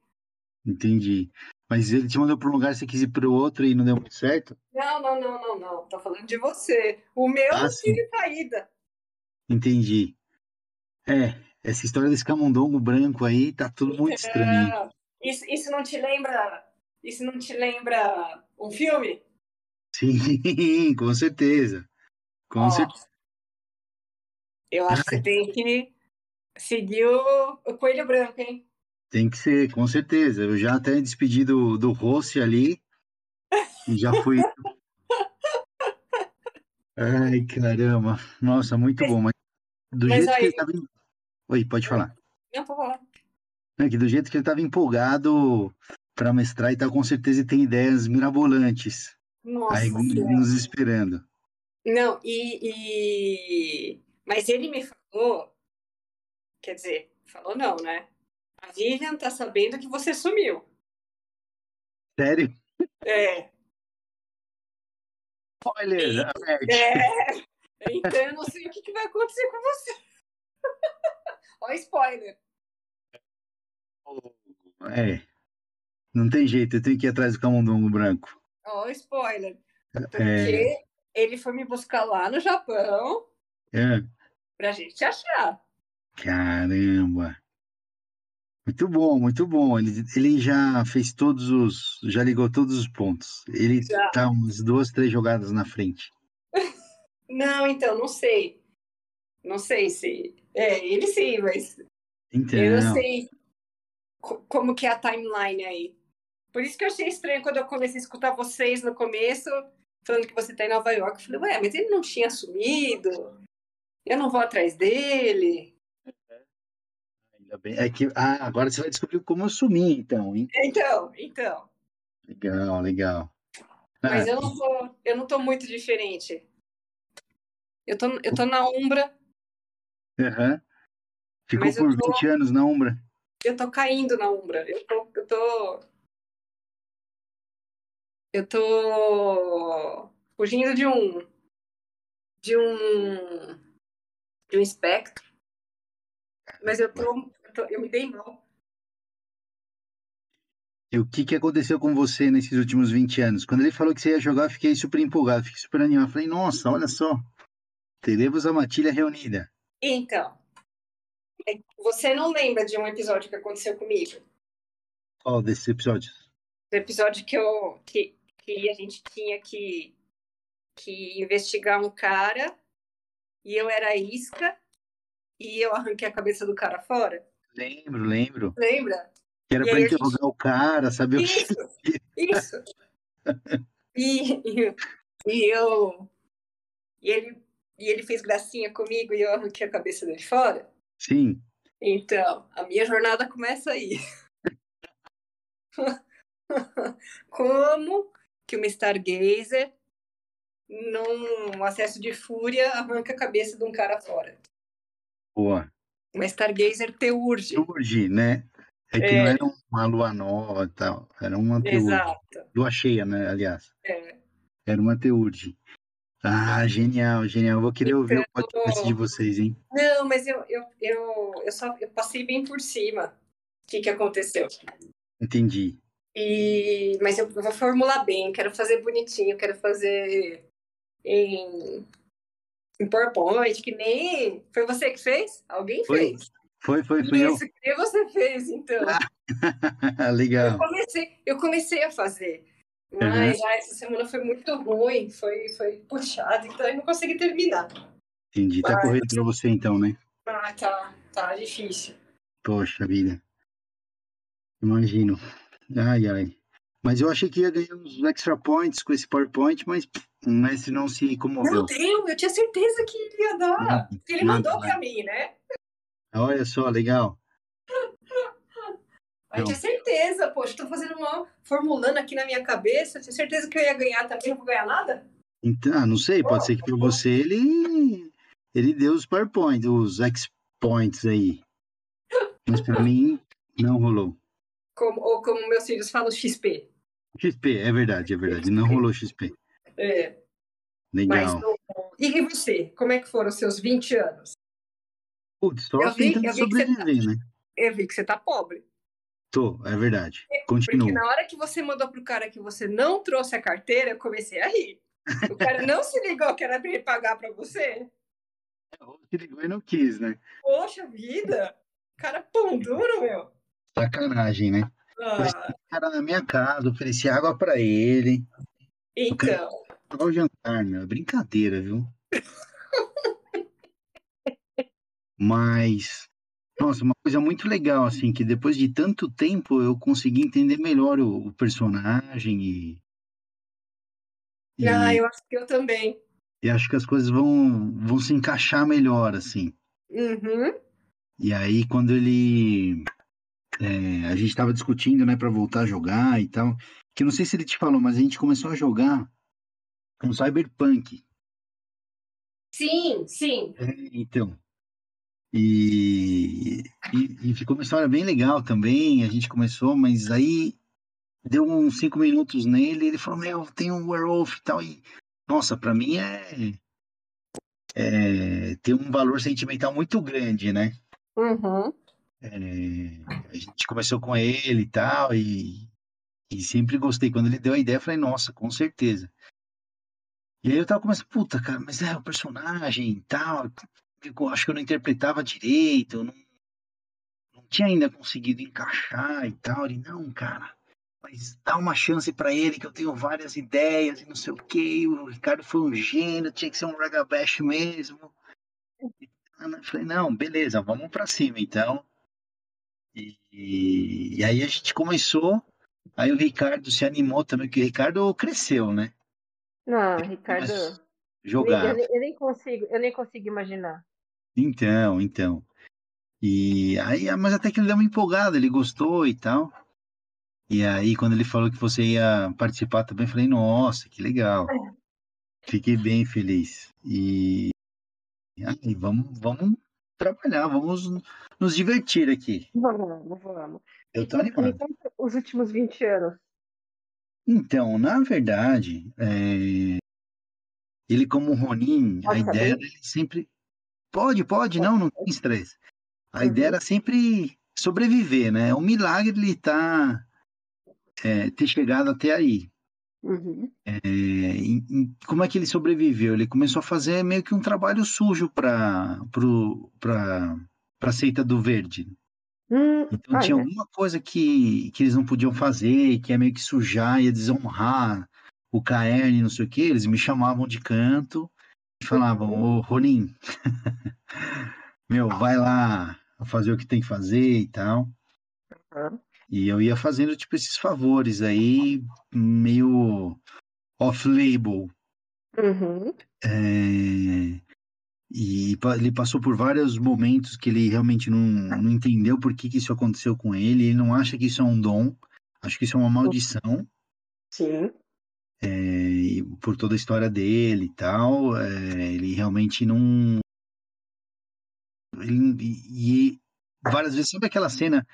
Entendi. Mas ele te mandou para um lugar, você quis ir para o outro e não deu muito certo? Não, não, não, não, não. Tô falando de você. O meu Ah, não tive saída. Entendi. É, essa história desse camundongo branco aí tá tudo muito estranho. hein? Ah, Isso, isso não te lembra. Isso não te lembra um filme? Sim, com certeza. Com Ó, certeza. Eu acho que tem que seguir o, o coelho branco, hein? Tem que ser, com certeza. Eu já até despedi do, do Rossi ali e já fui. Ai, caramba. Nossa, muito bom. Mas do Mas jeito que aí- ele tava. em- Oi, pode falar. Não, vou falar. É que do jeito que ele estava empolgado para mestrar e tal, com certeza tem ideias mirabolantes. Nossa Aí nos esperando. Não, e, e- Mas ele me falou. Quer dizer, falou não, né? A Vivian tá sabendo que você sumiu. Sério? É. Spoiler! É. Então eu não sei o que, que vai acontecer com você. Ó, spoiler. É. Não tem jeito, eu tenho que ir atrás do camundongo branco. Ó, spoiler. É, Porque ele foi me buscar lá no Japão é. pra gente achar. Caramba! Muito bom, muito bom. Ele, ele já fez todos os. Já ligou todos os pontos. Ele Já. tá umas duas, três jogadas na frente. Não, então, não sei. Não sei se. É, ele sim, mas Então, eu não sei co- como que é a timeline aí. Por isso que eu achei estranho quando eu comecei a escutar vocês no começo, falando que você tá em Nova York. Eu falei, ué, mas ele não tinha sumido. Eu não vou atrás dele. ainda bem. É que, ah, agora você vai descobrir como eu sumi, então, hein? Então, então. Legal, legal. Mas Ah, eu não tô, eu não tô muito diferente. Eu tô, eu tô na Umbra, aham. Ficou Mas por tô- 20 anos na Umbra. eu tô caindo na Umbra. Eu tô, eu tô, eu tô fugindo de um, de um, de um espectro. Mas eu tô, eu tô- eu me dei mal. E o que, que aconteceu com você nesses últimos 20 anos? Quando ele falou que você ia jogar, eu fiquei super empolgado, fiquei super animado. Falei, nossa, olha só. Teremos a matilha reunida. Então, é- você não lembra de um episódio que aconteceu comigo? Qual desses episódios? do episódio que eu que, que a gente tinha que que investigar um cara e eu era isca e eu arranquei a cabeça do cara fora. Lembro, lembro. Lembra? Que era E pra aí a interrogar gente- o cara, saber o que. Isso, isso. E, e, e eu. E ele, e ele fez gracinha comigo e eu arranquei a cabeça dele fora. Sim. Então, a minha jornada começa aí. Como que uma Stargazer, num acesso de fúria, arranca a cabeça de um cara fora? Boa. Uma Stargazer teurge. Teurge, né? É que É. não era uma lua nova e tal. Era uma teurge. Exato. Lua cheia, né? Aliás. É. Era uma teurge. Ah, genial, genial. Eu vou querer ouvir o podcast de vocês, hein? Não, mas eu, eu, eu, eu só eu passei bem por cima o que, que aconteceu. Entendi. E, mas eu vou formular bem, quero fazer bonitinho, quero fazer em, em PowerPoint, que nem. Foi você que fez? Alguém Foi, fez. Foi, foi, foi eu. Isso, que nem você fez, então. Eu Legal. comecei, eu comecei a fazer. Mas ah, essa semana foi muito ruim, foi, foi puxado, então eu não consegui terminar. Entendi. Tá Vai. correndo pra você então, né? Ah, tá, tá difícil. Poxa vida. Imagino. Ai, ai. Mas eu achei que ia ganhar uns extra points com esse PowerPoint, mas o mestre não se comoveu. Não deu, eu tinha certeza que ia dar. Não, Ele mandou pra mim, né? Olha só, legal. Eu tinha certeza, poxa, tô fazendo uma formulando aqui na minha cabeça, tinha certeza que eu ia ganhar também, não vou ganhar nada? Então, ah, não sei, pode ser que para você ele ele deu os PowerPoint, os X points aí. Mas para mim não rolou. Como, ou como meus filhos falam, XP. XP, é verdade, é verdade, não rolou XP. É, mas Legal. não- E você, como é que foram os seus 20 anos? Putz, só Eu vi- eu vi tá- sobreviver, né? Eu vi que você tá pobre. Tô, é verdade. Porque Continua. na hora que você mandou pro cara que você não trouxe a carteira, eu comecei a rir. O cara não se ligou que era pra ele pagar pra você. Se ligou e não quis, né? Poxa vida! Cara pão duro, meu. Sacanagem, né? Ah, cara na minha casa, ofereci água pra ele. então, Olha o jantar, meu. é Brincadeira, viu? Mas, nossa, uma coisa muito legal, assim, que depois de tanto tempo eu consegui entender melhor o, o personagem e, e, ah, eu acho que eu também. e acho que as coisas vão, vão se encaixar melhor, assim. Uhum. E aí, quando ele. é, a gente estava discutindo, né, para voltar a jogar e tal. Que não sei se ele te falou, mas a gente começou a jogar um Cyberpunk. Sim, sim. É, então. E, e, e ficou uma história bem legal também. A gente começou, mas aí deu uns cinco minutos nele. Ele falou: Meu, tem um werewolf e tal. E, nossa, pra mim é, é. Tem um valor sentimental muito grande, né? Uhum. É, a gente começou com ele e tal, e, e sempre gostei. Quando ele deu a ideia, eu falei, nossa, com certeza. E aí eu tava começando, puta, cara, mas é o personagem e tal. Eu acho que eu não interpretava direito, eu não, não tinha ainda conseguido encaixar e tal. Ele, não, cara, mas dá uma chance pra ele, que eu tenho várias ideias e não sei o quê. O Ricardo foi um gênio, tinha que ser um ragabash mesmo. Eu falei, não, beleza, vamos pra cima então. E, e aí a gente começou, aí o Ricardo se animou também, porque o Ricardo cresceu, né? Não, Ricardo, eu jogar. nem, eu nem consigo, eu nem consigo imaginar. Então, então. E aí, ah, mas até que ele deu uma empolgada, ele gostou e tal. E aí, quando ele falou que você ia participar também, eu falei, nossa, que legal. Fiquei bem feliz. E aí, vamos, vamos trabalhar, vamos nos divertir aqui. Vamos, vamos. Eu tô animado. conta os últimos 20 anos. Então, na verdade, é, ele como Ronin, a Pode ideia saber? dele sempre. Pode, pode, não, não tem estresse. A Uhum. ideia era sempre sobreviver, né? É um milagre ele tá, é, ter chegado até aí. Uhum. É, em- em- como é que ele sobreviveu? Ele começou a fazer meio que um trabalho sujo para a seita do verde. Hum, Então tinha olha, alguma coisa que, que eles não podiam fazer, que é meio que sujar, ia desonrar o Caerne, não sei o que, eles me chamavam de canto e falavam, ô Ronin, meu, vai lá fazer o que tem que fazer e tal. Uhum. E eu ia fazendo, tipo, esses favores aí, meio off-label. Uhum. É, E ele passou por vários momentos que ele realmente não, não entendeu por que, que isso aconteceu com ele. Ele não acha que isso é um dom, acho que isso é uma maldição. Sim. É, e por toda a história dele e tal, é, ele realmente não. ele- e, várias vezes, sabe aquela cena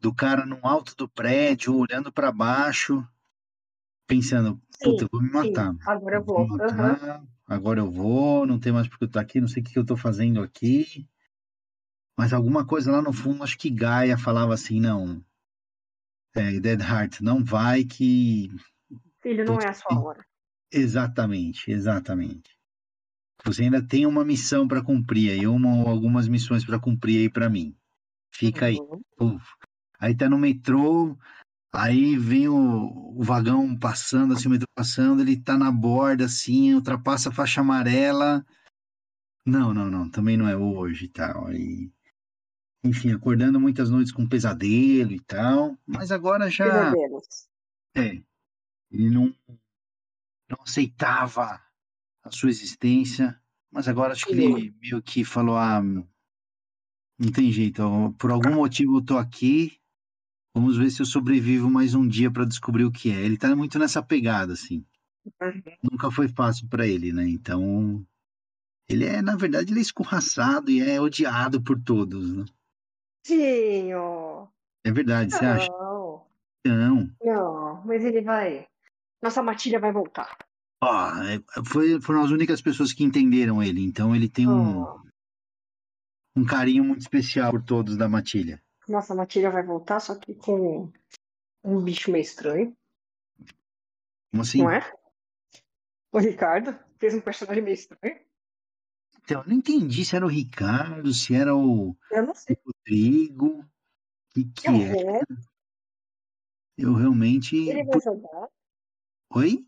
do cara no alto do prédio, olhando para baixo, pensando, puta, eu vou me Sim. matar. Agora eu vou vou. matar, agora eu vou, não tem mais porque eu tô aqui, não sei o que que eu tô fazendo aqui. Mas alguma coisa lá no fundo, acho que Gaia falava assim, não. É, Dead Heart, não vai que Filho, não é a sua hora. Exatamente, exatamente. Você ainda tem uma missão para cumprir aí, uma ou algumas missões para cumprir aí para mim. Fica aí. Uhum. Aí tá no metrô, aí vem o, o vagão passando, assim, o metrô passando, ele tá na borda, assim, ultrapassa a faixa amarela. Não, não, não, também não é hoje e tal. E, enfim, acordando muitas noites com pesadelo e tal. Mas agora já. Pesadelos. É, ele não, não aceitava a sua existência, mas agora acho que ele meio que falou, ah, não tem jeito, por algum motivo eu tô aqui, vamos ver se eu sobrevivo mais um dia para descobrir o que é. Ele tá muito nessa pegada, assim. Uhum. Nunca foi fácil para ele, né? Então, ele é, na verdade, ele é escorraçado e é odiado por todos, né? Tadinho. É verdade, você acha? Não. Não. Não, mas ele vai. Nossa matilha vai voltar. É- foi, foram as únicas pessoas que entenderam ele, então ele tem um, Oh, um carinho muito especial por todos da matilha. nossa matilha vai voltar, só que com um bicho meio estranho, Como assim? não é? O Ricardo fez um personagem meio estranho. Então, eu não entendi se era o Ricardo, se era o Eu não sei. Rodrigo, o que que Eu é. vou. Eu realmente... Ele vai jogar. Oi?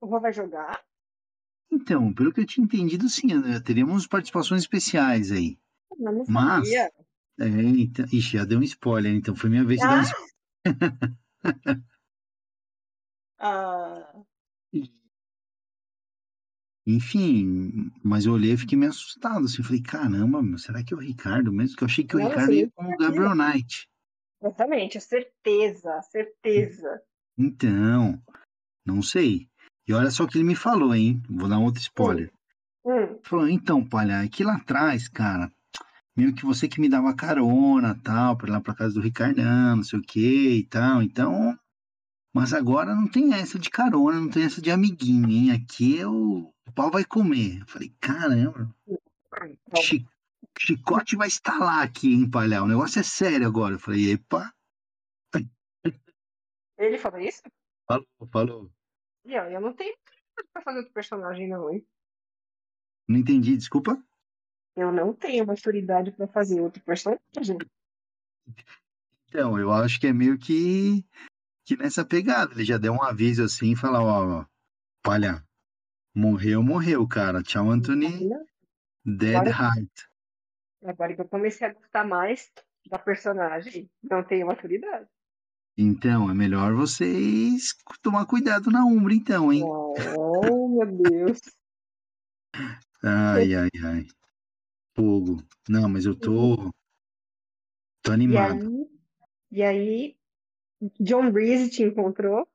O Rô vai jogar. Então, pelo que eu tinha entendido, sim, teríamos participações especiais aí. Não Mas- sabia. É, então, ixi, já deu um spoiler, então foi minha vez de dar um Ah! Ah, Enfim, mas eu olhei e fiquei meio assustado, assim, falei, caramba, meu, será que é o Ricardo mesmo? Que eu achei que o Não, Ricardo sim, ia com o Gabriel Knight. exatamente, certeza, certeza. Então, não sei. E olha só o que ele me falou, hein? Vou dar um outro spoiler. Hum, Falou, então, palha, aqui lá atrás, cara, meio que você que me dava carona, tal, pra ir lá pra casa do Ricardão, não sei o que e tal, então... Mas agora não tem essa de carona, não tem essa de amiguinho, hein? Aqui é o, o pau vai comer. Eu falei, caramba, então, chi- chicote vai estalar aqui, hein, palha? O negócio é sério agora. Eu falei, epa, ele falou isso? falou, falou. E eu não tenho maturidade pra fazer outro personagem, não, hein? Não entendi, desculpa. Eu não tenho maturidade pra fazer outro personagem. Então, eu acho que é meio que, que nessa pegada. Ele já deu um aviso assim e falou, ó, ó, palha, morreu, morreu, cara. Tchau, Anthony. Dead Heart. Agora que eu comecei a gostar mais da personagem, não tenho maturidade. Então, é melhor vocês tomar cuidado na Umbra, então, hein? Oh, meu Deus. Ai, ai, ai. Fogo. Não, mas eu tô. Tô E animado. aí, e aí, John Breeze te encontrou.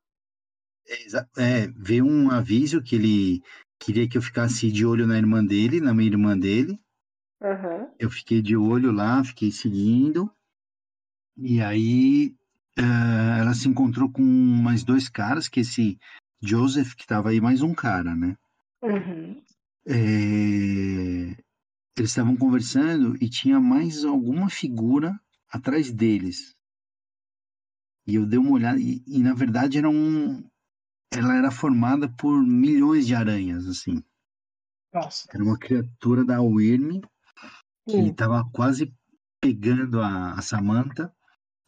É, veio um aviso que ele queria que eu ficasse de olho na irmã dele, na minha irmã dele. Aham. Eu fiquei de olho lá, fiquei seguindo. E aí eh, ela se encontrou com mais dois caras, que esse Joseph, que tava aí, mais um cara, né? Uhum. Eh, eles estavam conversando e tinha mais alguma figura atrás deles. E eu dei uma olhada, e, e, na verdade era um. Ela era formada por milhões de aranhas, assim. Nossa. Era uma criatura da Wyrm que Hum. tava quase pegando a, a Samantha.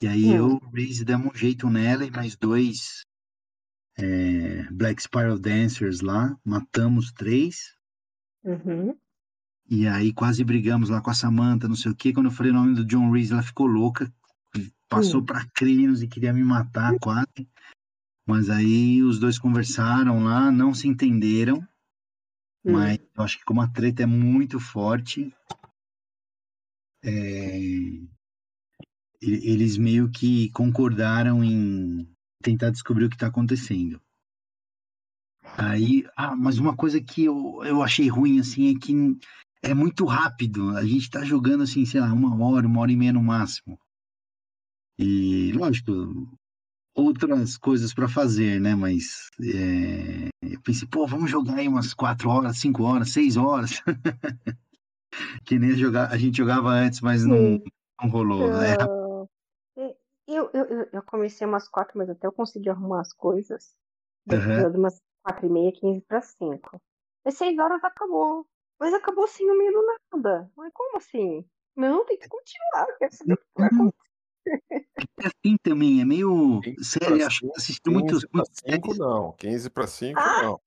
E aí Hum. eu Reese demos um jeito nela e mais dois é, Black Spiral Dancers lá, matamos três. Uhum. E aí quase brigamos lá com a Samantha, não sei o quê. Quando eu falei o nome do John Reese, ela ficou louca, passou Hum. pra Crinos e queria me matar quase. Mas aí os dois conversaram lá, não se entenderam. Hum. Mas eu acho que como a treta é muito forte, é, eles meio que concordaram em tentar descobrir o que está acontecendo. Aí, ah, mas uma coisa que eu, eu achei ruim, assim, é que é muito rápido. A gente tá jogando, assim, sei lá, uma hora, uma hora e meia no máximo. E, lógico, outras coisas para fazer, né? Mas é, eu pensei, pô, vamos jogar aí umas quatro horas, cinco horas, seis horas. que nem jogar, a gente jogava antes, mas não, não rolou. né? Ah, eu, eu, eu- eu comecei umas quatro, mas até eu consegui arrumar as coisas. Aham. dado umas quatro e meia, quinze para cinco. E seis horas acabou. Mas acabou assim no meio do nada. Mas como assim? Não, tem que continuar. Quero saber o que vai acontecer. é assim também, é meio 15 sério, acho que 5, assistindo muitos, 15 para muitos 5 séries. não, 15 para 5 Ah, não.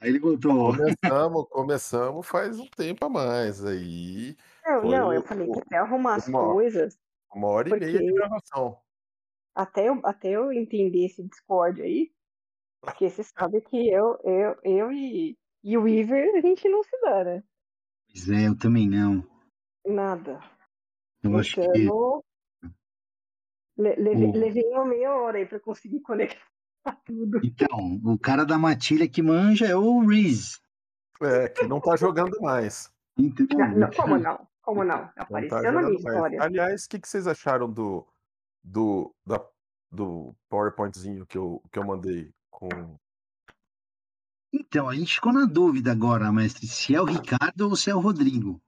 Aí ele voltou. Começamos, começamos faz um tempo a mais. Aí não, não, eu falei que até arrumar as coisas, uma hora e meia de porque gravação. Até eu, até eu entender esse Discord aí, porque você sabe que eu, eu, eu e, e o Weaver, a gente não se dá, né? Pois é, eu também não. Nada. Eu acho que Então, le- levei, o, levei uma meia hora aí pra conseguir conectar tudo. então, o cara da matilha que manja é o Reese. É, que não tá jogando mais. Então, Não, não, como não? Como não? Não tá Apareceu na minha mais. história. Aliás, o que, que vocês acharam do, do, da, do PowerPointzinho que eu, que eu mandei com. então, a gente ficou na dúvida agora, mestre, se é o Ricardo ou se é o Rodrigo.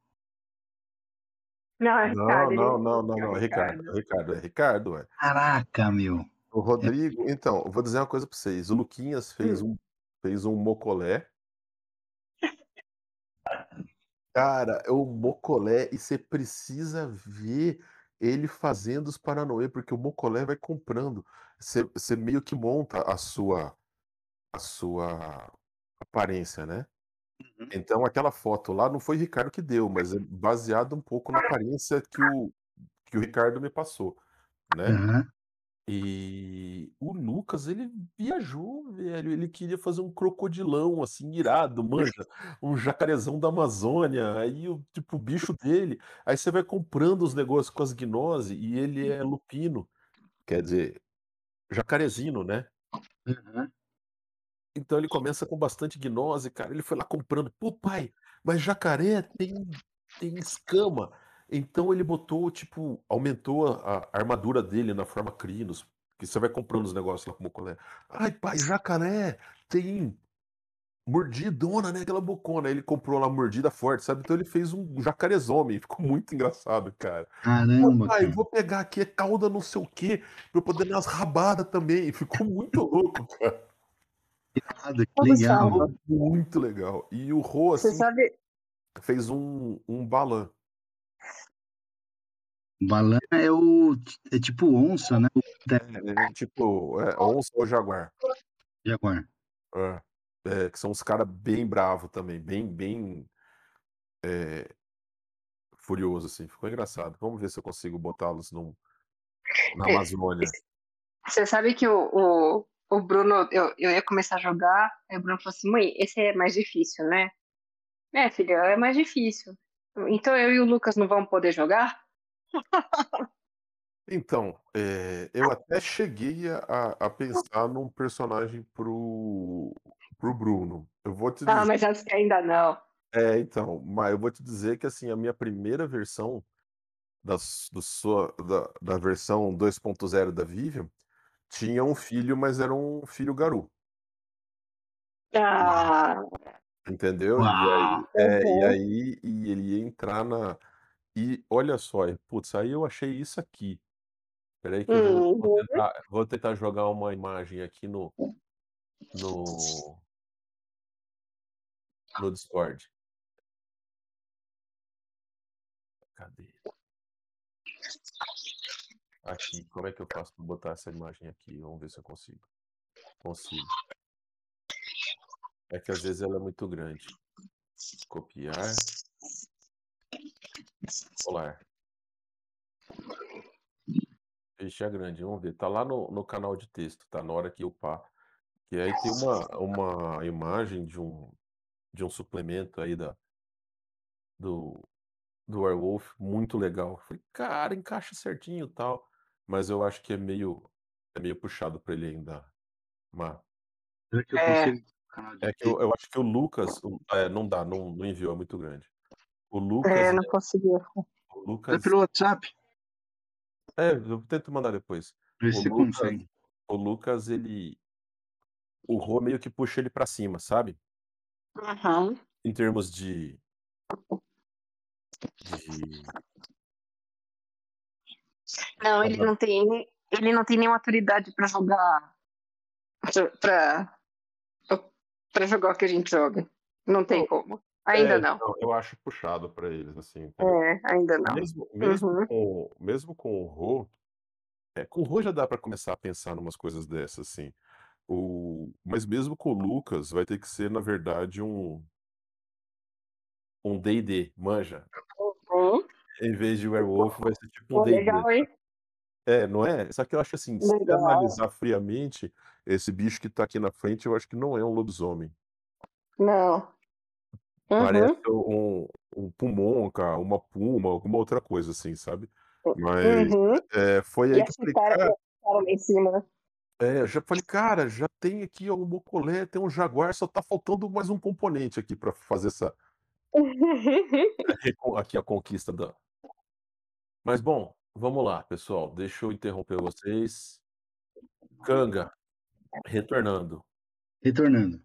Não, é Não, Ricardo, ele não, não, não, é não, Ricardo, Ricardo. é Ricardo, é Ricardo, ué. Caraca, meu. O Rodrigo, então, eu vou dizer uma coisa pra vocês. O Luquinhas fez Hum. um, fez um mocolé. Cara, é o mocolé e você precisa ver ele fazendo os paranauê, porque o mocolé vai comprando. Você, meio que monta a sua a sua aparência, né? Uhum. Então aquela foto lá não foi o Ricardo que deu, mas é baseado um pouco na aparência que o que o Ricardo me passou, né? Aham. E o Lucas, ele viajou, velho. Ele queria fazer um crocodilão, assim, irado, manja. Um jacarezão da Amazônia. Aí, o tipo, o bicho dele. Aí você vai comprando os negócios com as gnose e ele é lupino. Quer dizer, jacarezino, né? Aham. Então ele começa com bastante gnose, cara. Ele foi lá comprando. Pô, pai, mas jacaré tem, tem escama. Então ele botou, tipo, aumentou a, a armadura dele na forma Crinos. Que você vai comprando os negócios lá com o Mocolé. Ai, pai, jacaré tem mordidona, né? Aquela bocona. Ele comprou lá mordida forte, sabe? Então ele fez um jacarezhomem. Ficou muito engraçado, cara. Pô, Caramba, pai, cara. vou pegar aqui, é cauda não sei o quê, pra eu poder dar umas rabadas também. Ficou muito louco, cara. Irado, que legal. Muito legal. E o Rô, você assim, sabe. fez um, um balã. Balan é o. É tipo onça, né? O É, tipo, é, onça ou jaguar. jaguar. É, é, que são uns caras bem bravos também, bem, bem é, furioso, assim. Ficou engraçado. Vamos ver se eu consigo botá-los num- na É, Amazônia. Você sabe que o, o, o Bruno, eu, eu ia começar a jogar, aí o Bruno falou assim, mãe, esse é mais difícil, né? É, filha, é mais difícil. Então eu e o Lucas não vamos poder jogar? Então, é, eu até cheguei a, a pensar num personagem pro, pro Bruno. Eu vou te Ah, dizer. mas acho que ainda não. É, então, mas eu vou te dizer que assim, a minha primeira versão da, do sua, da, da versão 2.0 da Vivian tinha um filho, mas era um filho garu, Ah, entendeu? E aí, é, e aí e ele ia entrar na. E olha só, e, putz, aí eu achei isso aqui. Peraí que eu vou, vou Uhum. tentar, vou tentar jogar uma imagem aqui no, no, no Discord. Cadê? Aqui, como é que eu faço para botar essa imagem aqui? Vamos ver se eu consigo. Consigo. É que às vezes ela é muito grande. Copiar. Colar. Ixi, é grande, vamos ver. Tá lá no, no canal de texto, tá? Na hora que eu pá. E aí tem uma, uma imagem de um, de um suplemento aí da, do, do Werewolf, muito legal. Falei, cara, encaixa certinho e tal. Mas eu acho que é meio, é meio puxado pra ele ainda. Mas Será que eu É. consigo é que eu, eu acho que o Lucas. é, não dá, não, não enviou, é muito grande. O Lucas. É, não conseguia. O É Lucas. pelo WhatsApp? É, eu tento mandar depois. Se O Lucas, consegue. o Lucas, ele. O Rô meio que puxa ele pra cima, sabe? Uhum. Em termos de. De. Não, ele não tem. Ele não tem nem maturidade pra jogar. Pra. Pra jogar o que a gente joga. Não tem como. Ainda é, não. eu acho puxado pra eles, assim? É, ainda não. Mesmo, mesmo, Uhum. com, mesmo com o Rô, é, com o Rô já dá pra começar a pensar numas coisas dessas, assim. O, mas mesmo com o Lucas, vai ter que ser, na verdade, um. Um DD, manja. Uhum. Em vez de Werewolf, vai ser tipo um DD. legal, hein? É, não é? Só que eu acho assim, se Legal. analisar friamente, esse bicho que tá aqui na frente, eu acho que não é um lobisomem. Não. Uhum. Parece um, um pumonca, uma puma, alguma outra coisa assim, sabe? Mas Uhum. é, foi E aí que eu esse falei, cara, cara, em cima. é, eu já falei, cara, já tem aqui ó, um mocolé, tem um jaguar, só tá faltando mais um componente aqui pra fazer essa aqui a conquista da. Mas bom, vamos lá, pessoal. Deixa eu interromper vocês. Kanga, retornando. Retornando.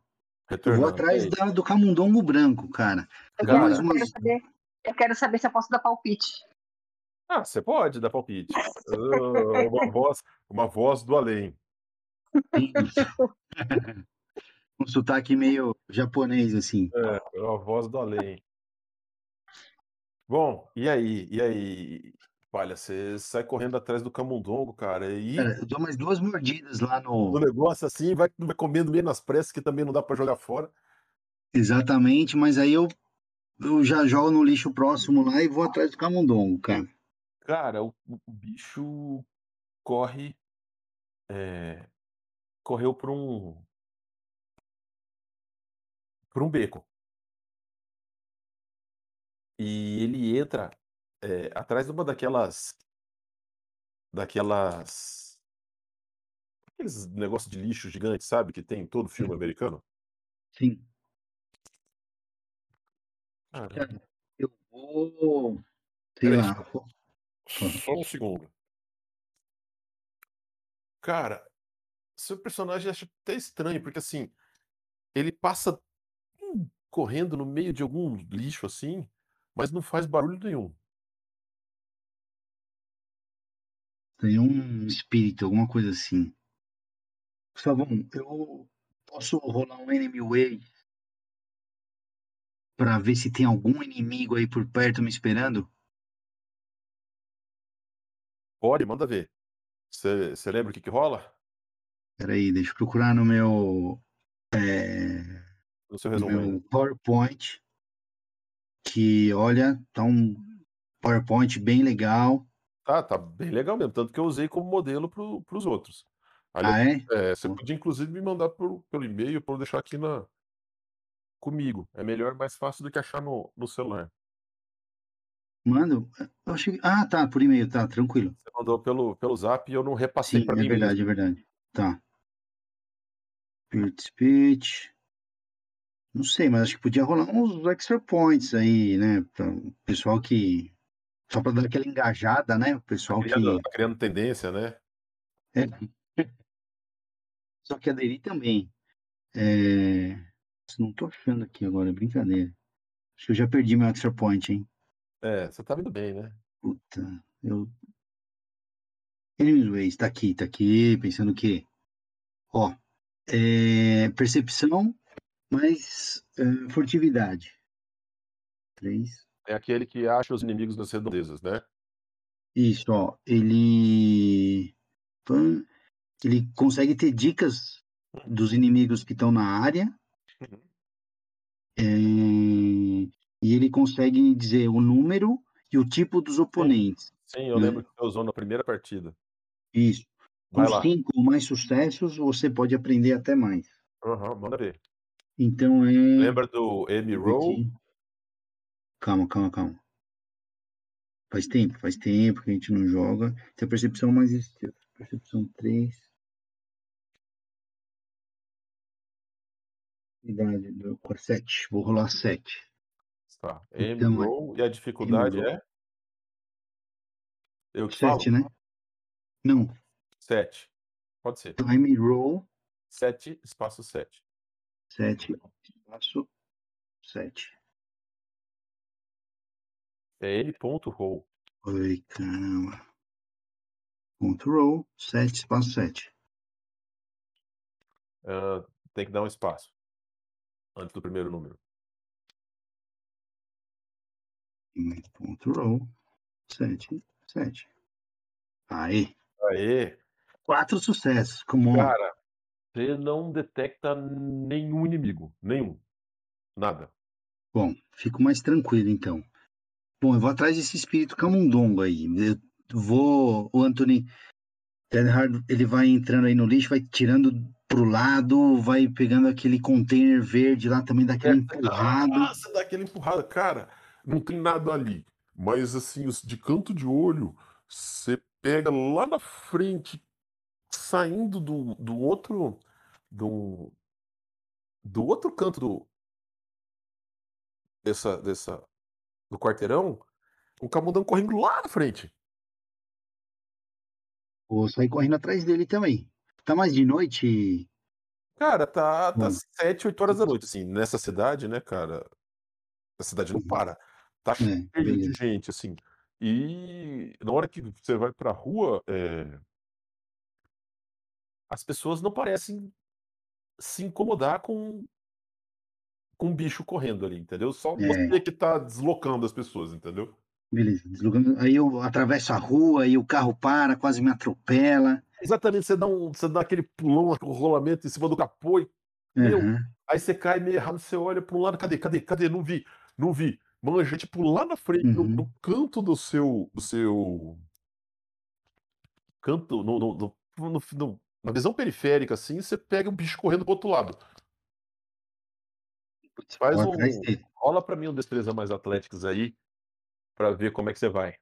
Eu vou Retornando. E atrás da, do camundongo branco, cara. Eu Dá quero, mais Cara, eu quero saber. Eu quero saber se eu posso dar palpite. ah, você pode dar palpite. Ah, uma voz, uma voz do além. Um sotaque meio japonês, assim. É, uma voz do além. Bom, e aí? E aí? Olha, você sai correndo atrás do camundongo, cara, e Cara, eu dou mais duas mordidas lá no no. negócio assim, vai, vai comendo meio nas pressas, que também não dá pra jogar fora. Exatamente, mas aí eu, eu já jogo no lixo próximo lá e vou atrás do camundongo, cara. Cara, o, o bicho corre. é, correu por um. por um beco. E ele entra é, atrás de uma daquelas. daquelas. aqueles negócios de lixo gigante, sabe? Que tem em todo filme americano. Sim. Cara, eu vou. Sei Peraí, lá. só um segundo. Cara, seu personagem acha até estranho, porque assim, ele passa hum, correndo no meio de algum lixo assim, mas não faz barulho nenhum. Tem um espírito, alguma coisa assim. Gustavão, eu posso rolar um enemy way pra ver se tem algum inimigo aí por perto me esperando? Pode, manda ver. Você lembra o que que rola? Peraí, deixa eu procurar no meu, é, No seu no resumo aí. meu PowerPoint. Que, olha, tá um PowerPoint bem legal. Tá, tá bem legal mesmo, tanto que eu usei como modelo pro, pros outros. Ali, Ah, é? é, você podia inclusive me mandar por, pelo e-mail para eu deixar aqui na comigo. É melhor, mais fácil do que achar no, no celular. Mano, eu achei. Ah, tá, por e-mail, tá, tranquilo. Você mandou pelo, pelo zap e eu não repassei para é mim verdade, mesmo. é verdade. Tá. Spirit Speech. Não sei, mas acho que podia rolar uns extra points aí, né? Pra o pessoal que. Só pra dar aquela engajada, né? O Tá pessoal criando, que. tá criando tendência, né? É, só que aderir também. É... Não tô achando aqui agora, é brincadeira. Acho que eu já perdi meu extra point, hein? É, você tá vindo bem, né? Puta, eu. Anyways, tá aqui, tá aqui, pensando que. Ó, é... percepção mais é, furtividade. Três. É aquele que acha os inimigos nas redondezas, né? Isso, ó. Ele. Ele consegue ter dicas dos inimigos que estão na área. Uhum. É, e ele consegue dizer o número e o tipo dos oponentes. Sim, eu né? lembro que você usou na primeira partida. Isso. Com lá. cinco ou mais sucessos, você pode aprender até mais. Aham, manda ver. Então é. Lembra do Amy Deixa eu ver Rowe? aqui. Calma, calma, calma. Faz tempo, faz tempo que a gente não joga. Tem a percepção mais. este- Percepção 3. Idade do 7. Vou rolar 7. Tá. Amy Então, é- Rowe. E a dificuldade é? Eu que falo? 7, né? Não. 7. Pode ser. Time roll 7, espaço 7. 7. Espaço 7. É ele ponto Rowe. Oi, caramba. Ponto roll 7, espaço 7. Ah, tem que dar um espaço. Antes do primeiro número. Ponto roll 7, 7. Aí. Aê! Quatro sucessos. Como. Cara, você não detecta nenhum inimigo. Nenhum. Nada. Bom, fico mais tranquilo então. Bom, eu vou atrás desse espírito camundongo aí. Eu vou. O Anthony Tedhard, ele vai entrando aí no lixo, vai tirando pro lado, vai pegando aquele container verde lá também, daquela empurrada. Ah, você dá aquela empurrada. Cara, não tem nada ali. Mas assim, os- de canto de olho, você pega lá na frente, saindo do, do outro. Do, do outro canto do. Dessa, dessa. Do quarteirão, um camundão correndo lá na frente. Vou sair correndo atrás dele também. Tá mais de noite? Cara, tá, tá Bom. 7, 8 horas da noite, assim, nessa cidade, né, cara? A cidade não Uhum. para. Tá É, cheio de beleza. gente, assim. E na hora que você vai pra rua, é, as pessoas não parecem se incomodar com com um bicho correndo ali, entendeu? Só É. você que tá deslocando as pessoas, entendeu? Beleza. Deslocando. Aí eu atravesso a rua e o carro para, quase me atropela. Exatamente, você dá, um, você dá aquele pulão, aquele rolamento em cima do capô, e Aham. aí você cai meio errado, você olha para um lado, cadê, cadê, cadê? Não vi, não vi. Manja, tipo, lá na frente, no, Uhum. no canto do seu, do seu canto, no, no- no- no- no- na visão periférica, assim, você pega um bicho correndo pro outro lado. Putz, Faz um, rola pra mim um destreza mais atléticos aí, pra ver como é que você vai.